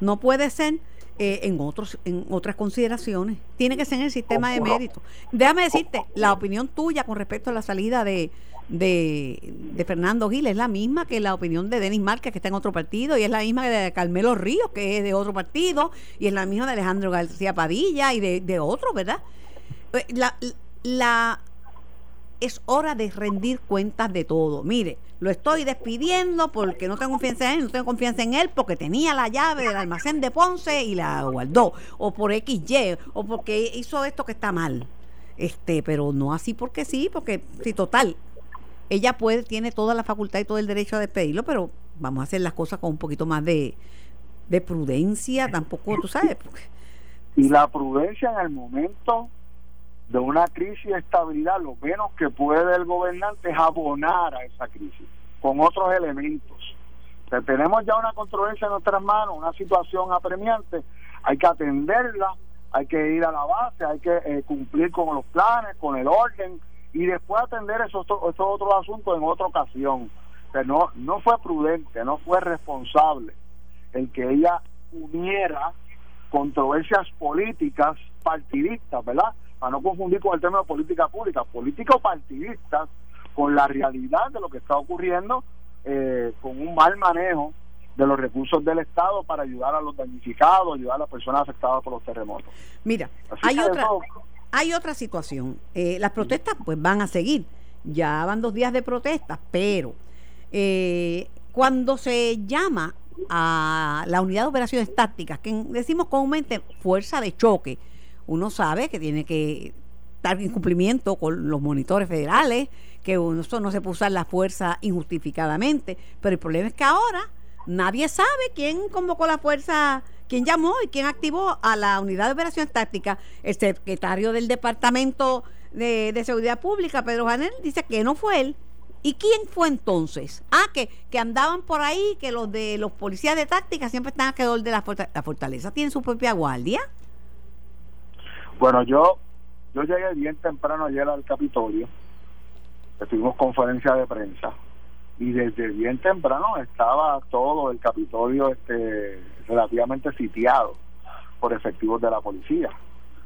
No puede ser eh, en otros en otras consideraciones. Tiene que ser en el sistema de méritos. Déjame decirte, la opinión tuya con respecto a la salida de, de, de Fernando Gil es la misma que la opinión de Denis Márquez, que está en otro partido, y es la misma de Carmelo Ríos, que es de otro partido, y es la misma de Alejandro García Padilla y de, de otro, ¿verdad? Eh, La, la es hora de rendir cuentas de todo. Mire, lo estoy despidiendo porque no tengo confianza en él, no tengo confianza en él porque tenía la llave del almacén de Ponce y la guardó, o por XY, o porque hizo esto que está mal. Este, pero no así porque sí, porque sí, total. Ella puede, tiene toda la facultad y todo el derecho a despedirlo, pero vamos a hacer las cosas con un poquito más de, de prudencia, tampoco, tú sabes. Y la prudencia en el momento de una crisis de estabilidad, lo menos que puede el gobernante es abonar a esa crisis con otros elementos. Tenemos ya una controversia en nuestras manos, una situación apremiante, hay que atenderla, hay que ir a la base, hay que eh, cumplir con los planes, con el orden y después atender esos, esos otros asuntos en otra ocasión. No, no fue prudente, no fue responsable el que ella uniera controversias políticas partidistas, ¿verdad? Para no confundir con el término política pública, políticos partidistas con la realidad de lo que está ocurriendo eh, con un mal manejo de los recursos del Estado para ayudar a los damnificados, ayudar a las personas afectadas por los terremotos. Mira, Así hay otra, eso- hay otra situación. Eh, las protestas pues van a seguir. Ya van dos días de protestas, pero eh, cuando se llama a la unidad de operaciones tácticas, que decimos comúnmente fuerza de choque, uno sabe que tiene que dar en cumplimiento con los monitores federales, que uno, no se puede usar la fuerza injustificadamente, pero el problema es que ahora nadie sabe quién convocó la fuerza, quién llamó y quién activó a la unidad de operaciones tácticas. El secretario del Departamento de, de Seguridad Pública, Pedro Janel, dice que no fue él. ¿Y quién fue entonces? Ah, que, que andaban por ahí, que los de los policías de táctica siempre están alrededor de la fortaleza. La fortaleza tiene su propia guardia. Bueno, yo yo llegué bien temprano ayer al Capitolio, tuvimos conferencia de prensa, y desde bien temprano estaba todo el Capitolio este, relativamente sitiado por efectivos de la policía.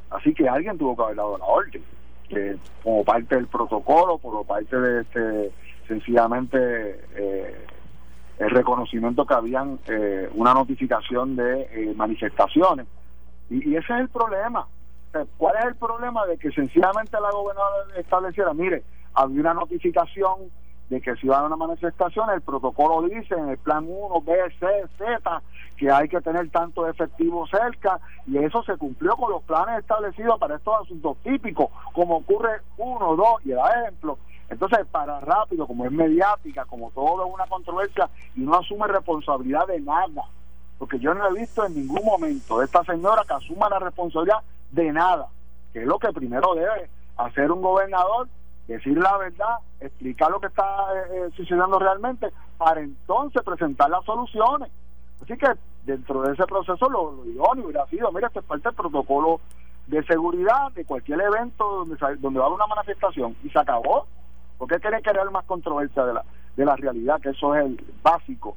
Así que alguien tuvo que haber dado la orden, que como parte del protocolo, por parte de este, sencillamente eh, el reconocimiento que habían eh, una notificación de eh, manifestaciones. Y ese es el problema. ¿Cuál es el problema de que sencillamente la gobernadora estableciera, mire, había una notificación de que si va a haber una manifestación, el protocolo dice en el plan 1, B, C, Z, que hay que tener tanto efectivo cerca, y eso se cumplió con los planes establecidos para estos asuntos típicos, como ocurre uno, dos, y da ejemplo. Entonces, para rápido, como es mediática, como todo es una controversia, y no asume responsabilidad de nada, porque yo no he visto en ningún momento de esta señora que asuma la responsabilidad de nada, que es lo que primero debe hacer un gobernador, decir la verdad, explicar lo que está eh, eh, sucediendo realmente, para entonces presentar las soluciones. Así que dentro de ese proceso lo, lo idóneo hubiera sido, mira, esto es parte del protocolo de seguridad de cualquier evento donde, donde va a haber una manifestación y se acabó. ¿Por qué quieren crear más controversia de la, de la realidad? Que eso es el básico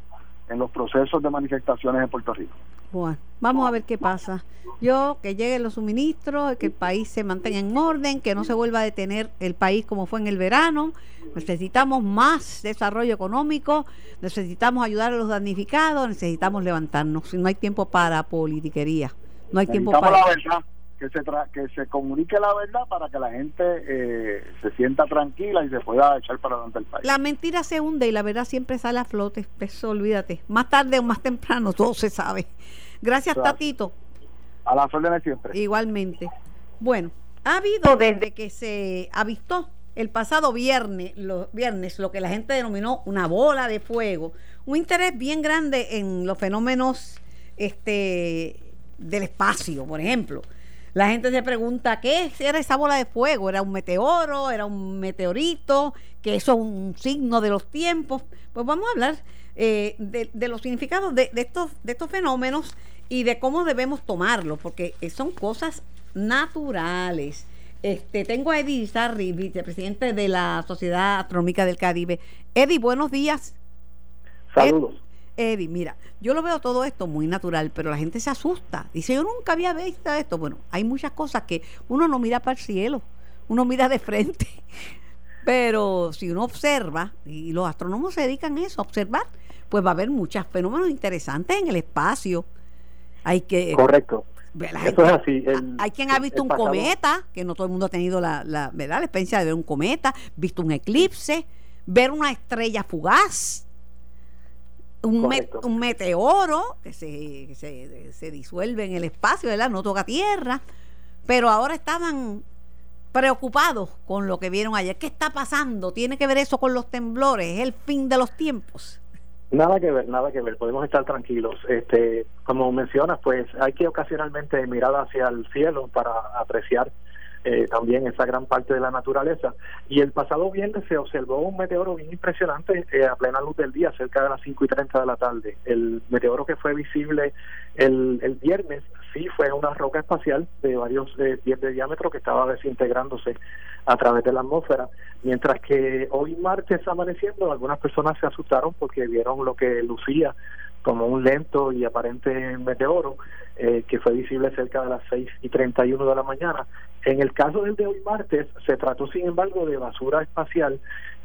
en los procesos de manifestaciones en Puerto Rico. Bueno, vamos a ver qué pasa. Yo, que lleguen los suministros, que el país se mantenga en orden, que no se vuelva a detener el país como fue en el verano. Necesitamos más desarrollo económico, necesitamos ayudar a los damnificados, necesitamos levantarnos. No hay tiempo para politiquería, no hay tiempo para... la verdad, que se, tra- que se comunique la verdad para que la gente eh, se sienta tranquila y se pueda echar para adelante el país. La mentira se hunde y la verdad siempre sale a flote. Eso olvídate. Más tarde o más temprano, todo se sabe. Gracias, Claro. Tatito. A las órdenes siempre. Igualmente. Bueno, ha habido desde que se avistó el pasado viernes lo, viernes lo que la gente denominó una bola de fuego, un interés bien grande en los fenómenos este del espacio, por ejemplo. La gente se pregunta qué era esa bola de fuego, era un meteoro, era un meteorito, que eso es un signo de los tiempos. Pues vamos a hablar eh, de, los significados de, de estos, de estos fenómenos y de cómo debemos tomarlos, porque eh, son cosas naturales. Este, tengo a Eddie Sarri, vicepresidente de la Sociedad Astronómica del Caribe. Eddie, buenos días. Saludos. Eddie, mira, yo lo veo todo esto muy natural, pero la gente se asusta. Dice, yo nunca había visto esto. Bueno, hay muchas cosas que uno no mira para el cielo, uno mira de frente. Pero si uno observa, y los astrónomos se dedican a eso, a observar, pues va a haber muchos fenómenos interesantes en el espacio. Hay que... Correcto. Eso es así. hay quien ha visto un cometa, que no todo el mundo ha tenido la, la, ¿verdad? la experiencia de ver un cometa, visto un eclipse, ver una estrella fugaz un, un meteoro que, se, se, disuelve en el espacio, ¿verdad? No toca tierra, pero ahora estaban preocupados con lo que vieron ayer. ¿Qué está pasando? ¿Tiene que ver eso con los temblores? ¿Es el fin de los tiempos? Nada que ver, nada que ver. Podemos estar tranquilos. Este, como mencionas, pues hay que ocasionalmente mirar hacia el cielo para apreciar eh, también esa gran parte de la naturaleza. Y el pasado viernes se observó un meteoro bien impresionante eh, a plena luz del día, cerca de las 5 y 30 de la tarde. El meteoro que fue visible el, el viernes sí fue una roca espacial de varios eh, pies de diámetro que estaba desintegrándose a través de la atmósfera, mientras que hoy martes amaneciendo algunas personas se asustaron porque vieron lo que lucía como un lento y aparente meteoro eh, que fue visible cerca de las 6 y 31 de la mañana. En el caso del de hoy martes, se trató sin embargo de basura espacial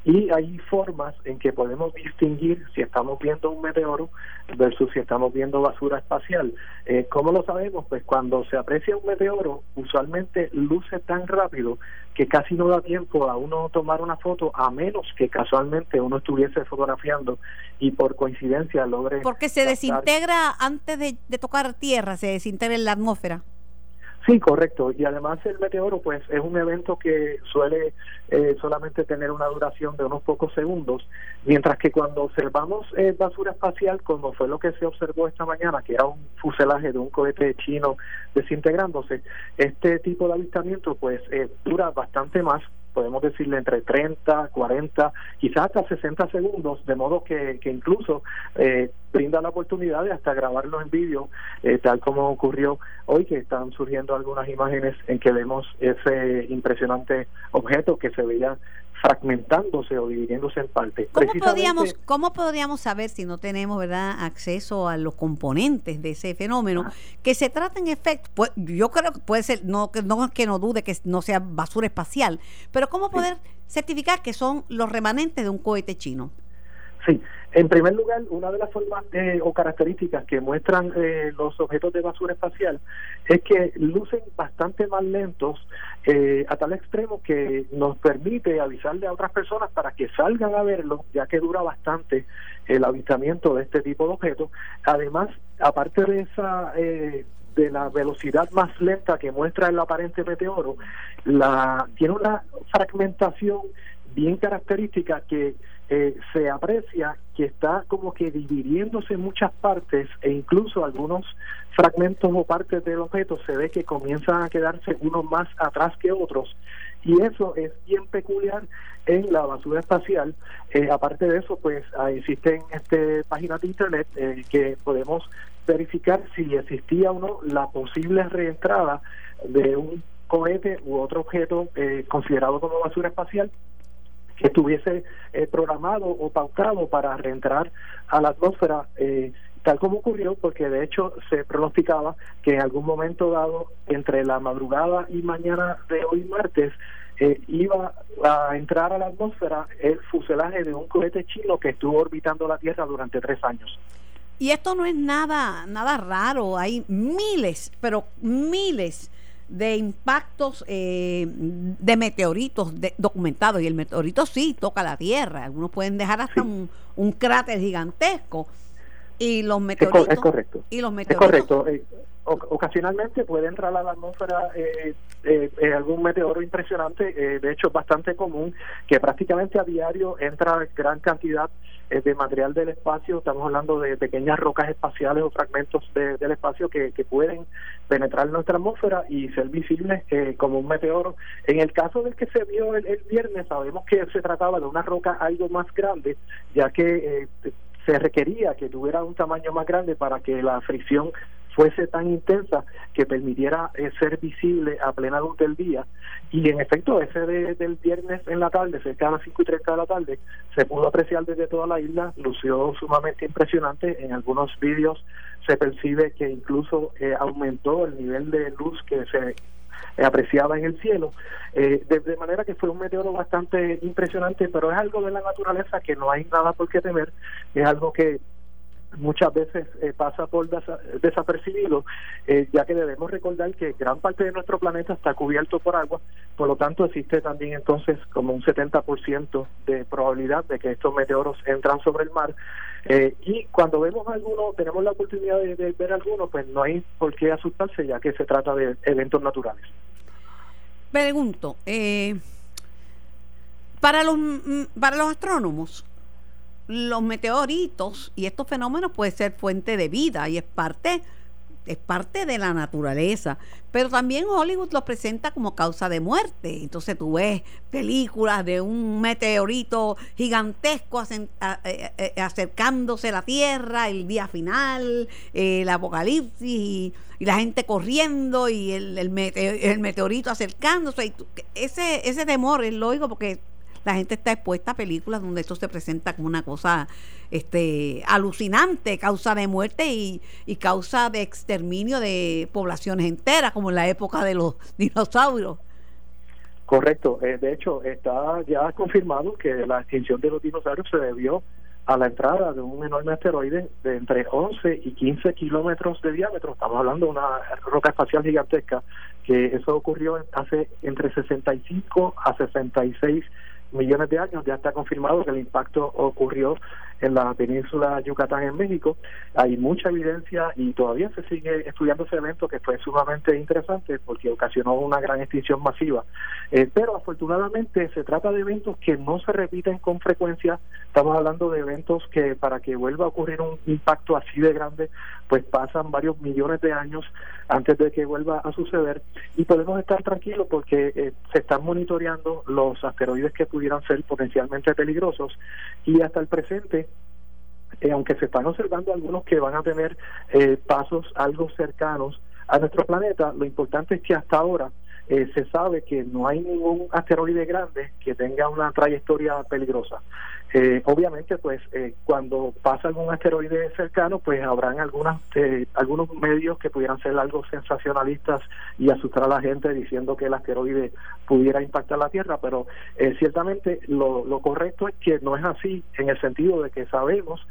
y hay formas en que podemos distinguir si estamos viendo un meteoro versus si estamos viendo basura espacial. Eh, ¿Cómo lo sabemos? Pues cuando se aprecia un meteoro, usualmente luce tan rápido que casi no da tiempo a uno tomar una foto, a menos que casualmente uno estuviese fotografiando y por coincidencia logre... Porque se desintegra antes de, de tocar tierra, se desintegra en la atmósfera. Sí, correcto. Y además el meteoro, pues, es un evento que suele eh, solamente tener una duración de unos pocos segundos, mientras que cuando observamos eh, basura espacial, como fue lo que se observó esta mañana, que era un fuselaje de un cohete chino desintegrándose, este tipo de avistamiento, pues, eh, dura bastante más podemos decirle entre 30, 40, quizás hasta 60 segundos, de modo que, que incluso eh, brinda la oportunidad de hasta grabarlo en vídeo, eh, tal como ocurrió hoy, que están surgiendo algunas imágenes en que vemos ese impresionante objeto que se veía fragmentándose o dividiéndose en partes. ¿Cómo podríamos, ¿Cómo podríamos saber si no tenemos verdad acceso a los componentes de ese fenómeno ah. que se trata en efecto? Pues, yo creo que puede ser, no, no que no dude que no sea basura espacial, pero ¿cómo poder certificar que son los remanentes de un cohete chino? Sí, en primer lugar, una de las formas eh, o características que muestran eh, los objetos de basura espacial es que lucen bastante más lentos eh, a tal extremo que nos permite avisarle a otras personas para que salgan a verlo, ya que dura bastante el avistamiento de este tipo de objetos. Además, aparte de esa de la velocidad más lenta que muestra el aparente meteoro, la tiene una fragmentación bien característica que eh, se aprecia que está como que dividiéndose en muchas partes e incluso algunos fragmentos o partes del objeto se ve que comienzan a quedarse unos más atrás que otros y eso es bien peculiar en la basura espacial. Eh, aparte de eso, pues ah, existen este, páginas de internet eh, que podemos verificar si existía o no la posible reentrada de un cohete u otro objeto considerado como basura espacial estuviese eh, programado o pautado para reentrar a la atmósfera eh, tal como ocurrió porque de hecho se pronosticaba que en algún momento dado entre la madrugada y mañana de hoy martes eh, iba a entrar a la atmósfera el fuselaje de un cohete chino que estuvo orbitando la Tierra durante tres años. Y esto no es nada, nada raro, hay miles, pero miles de impactos eh, de meteoritos documentados y el meteorito sí toca la Tierra, algunos pueden dejar hasta un, un, cráter gigantesco y los meteoritos es, correcto. y los meteoritos. es correcto. Eh, ocasionalmente puede entrar a la atmósfera eh, eh, algún meteoro impresionante. De hecho es bastante común que prácticamente a diario entra gran cantidad de material del espacio, estamos hablando de pequeñas rocas espaciales o fragmentos del espacio que, que, pueden penetrar en nuestra atmósfera y ser visibles eh, como un meteoro. En el caso del que se vio el, viernes, sabemos que se trataba de una roca algo más grande, ya que eh, se requería que tuviera un tamaño más grande para que la fricción fuese tan intensa que permitiera eh, ser visible a plena luz del día. Y en efecto, ese del viernes en la tarde, cerca de las 5 y 30 de la tarde, se pudo apreciar desde toda la isla, lució sumamente impresionante. En algunos vídeos se percibe que incluso eh, aumentó el nivel de luz que se apreciaba en el cielo, eh, de, manera que fue un meteoro bastante impresionante, pero es algo de la naturaleza que no hay nada por qué temer, es algo que muchas veces eh, pasa por desapercibido, eh, ya que debemos recordar que gran parte de nuestro planeta está cubierto por agua, por lo tanto existe también entonces como un 70% de probabilidad de que estos meteoros entran sobre el mar. Eh, y cuando vemos alguno, tenemos la oportunidad de, ver alguno, pues no hay por qué asustarse, ya que se trata de eventos naturales. Pregunto, para los mm, para los astrónomos, los meteoritos y estos fenómenos pueden ser fuente de vida y es parte es parte de la naturaleza, pero también Hollywood los presenta como causa de muerte. Entonces tú ves películas de un meteorito gigantesco eh, eh, eh, acercándose a la Tierra, el día final, el apocalipsis y, la gente corriendo y el, el, meteorito acercándose. ese, ese temor es lógico porque la gente está expuesta a películas donde esto se presenta como una cosa este alucinante, causa de muerte y, causa de exterminio de poblaciones enteras, como en la época de los dinosaurios. Correcto, eh, de hecho está ya confirmado que la extinción de los dinosaurios se debió a la entrada de un enorme asteroide de entre 11 y 15 kilómetros de diámetro. Estamos hablando de una roca espacial gigantesca, que eso ocurrió hace entre 65 a 66 millones de años. Ya está confirmado que el impacto ocurrió en la península Yucatán en México. Hay mucha evidencia y todavía se sigue estudiando ese evento que fue sumamente interesante porque ocasionó una gran extinción masiva. Eh, pero afortunadamente se trata de eventos que no se repiten con frecuencia. Estamos hablando de eventos que para que vuelva a ocurrir un impacto así de grande, pues pasan varios millones de años antes de que vuelva a suceder y podemos estar tranquilos porque eh, se están monitoreando los asteroides que pudieran ser potencialmente peligrosos y hasta el presente eh, aunque se están observando algunos que van a tener eh, pasos algo cercanos a nuestro planeta, lo importante es que hasta ahora eh, se sabe que no hay ningún asteroide grande que tenga una trayectoria peligrosa. Eh, obviamente, pues cuando pasa algún asteroide cercano, pues habrán algunas algunos medios que pudieran ser algo sensacionalistas y asustar a la gente diciendo que el asteroide pudiera impactar la Tierra, pero ciertamente lo, lo correcto es que no es así en el sentido de que sabemos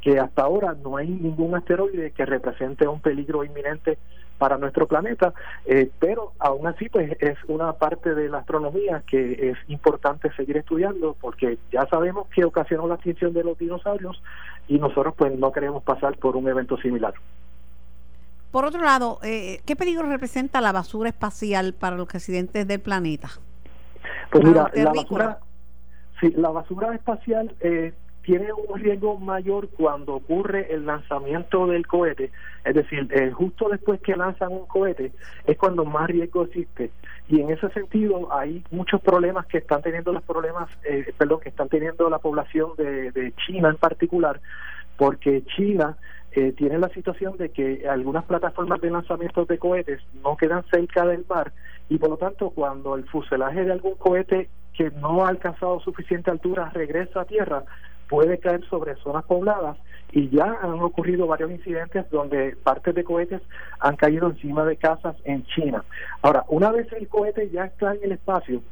que hasta ahora no hay ningún asteroide que represente un peligro inminente para nuestro planeta, eh, pero aún así pues es una parte de la astronomía que es importante seguir estudiando porque ya sabemos que ocasionó la extinción de los dinosaurios y nosotros pues no queremos pasar por un evento similar. Por otro lado, eh, ¿qué peligro representa la basura espacial para los residentes del planeta? Pues mira, la basura, sí, la basura espacial eh, tiene un riesgo mayor cuando ocurre el lanzamiento del cohete, es decir, eh, justo después que lanzan un cohete es cuando más riesgo existe. Y en ese sentido hay muchos problemas que están teniendo los problemas, eh, perdón, que están teniendo la población de, de China en particular, porque China eh, tiene la situación de que algunas plataformas de lanzamiento de cohetes no quedan cerca del mar y por lo tanto cuando el fuselaje de algún cohete que no ha alcanzado suficiente altura regresa a tierra, puede caer sobre zonas pobladas y ya han ocurrido varios incidentes donde partes de cohetes han caído encima de casas en China. Ahora, una vez el cohete ya está en el espacio,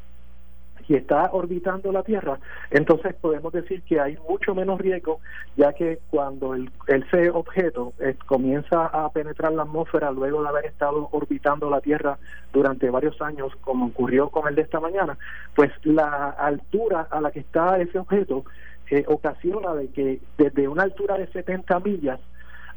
y está orbitando la Tierra, entonces podemos decir que hay mucho menos riesgo, ya que cuando el, ese objeto eh, comienza a penetrar la atmósfera luego de haber estado orbitando la Tierra durante varios años, como ocurrió con el de esta mañana, pues la altura a la que está ese objeto eh, ocasiona de que desde una altura de 70 millas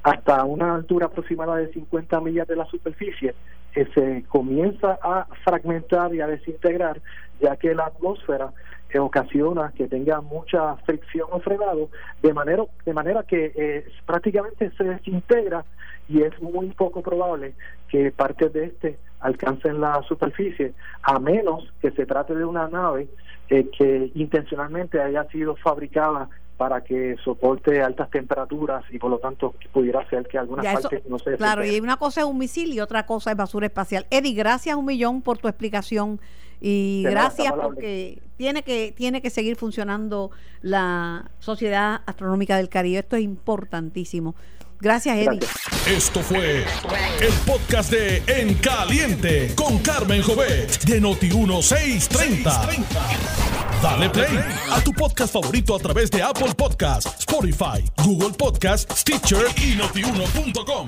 hasta una altura aproximada de 50 millas de la superficie, que se comienza a fragmentar y a desintegrar, ya que la atmósfera eh, ocasiona que tenga mucha fricción o frenado, de manera, de manera que eh, prácticamente se desintegra y es muy poco probable que parte de este alcancen la superficie, a menos que se trate de una nave eh, que intencionalmente haya sido fabricada para que soporte altas temperaturas y por lo tanto pudiera ser que algunas Ya, eso- partes no se claro, y una cosa es un misil y otra cosa es basura espacial. Eddie, gracias un millón por tu explicación y De gracias porque tiene que tiene que seguir funcionando la Sociedad Astronómica del Caribe. Esto es importantísimo. Gracias, Eddie. Esto fue el podcast de En Caliente con Carmen Jovet de Noti 1630. Dale play a tu podcast favorito a través de Apple Podcasts, Spotify, Google Podcasts, Stitcher y notiuno.com.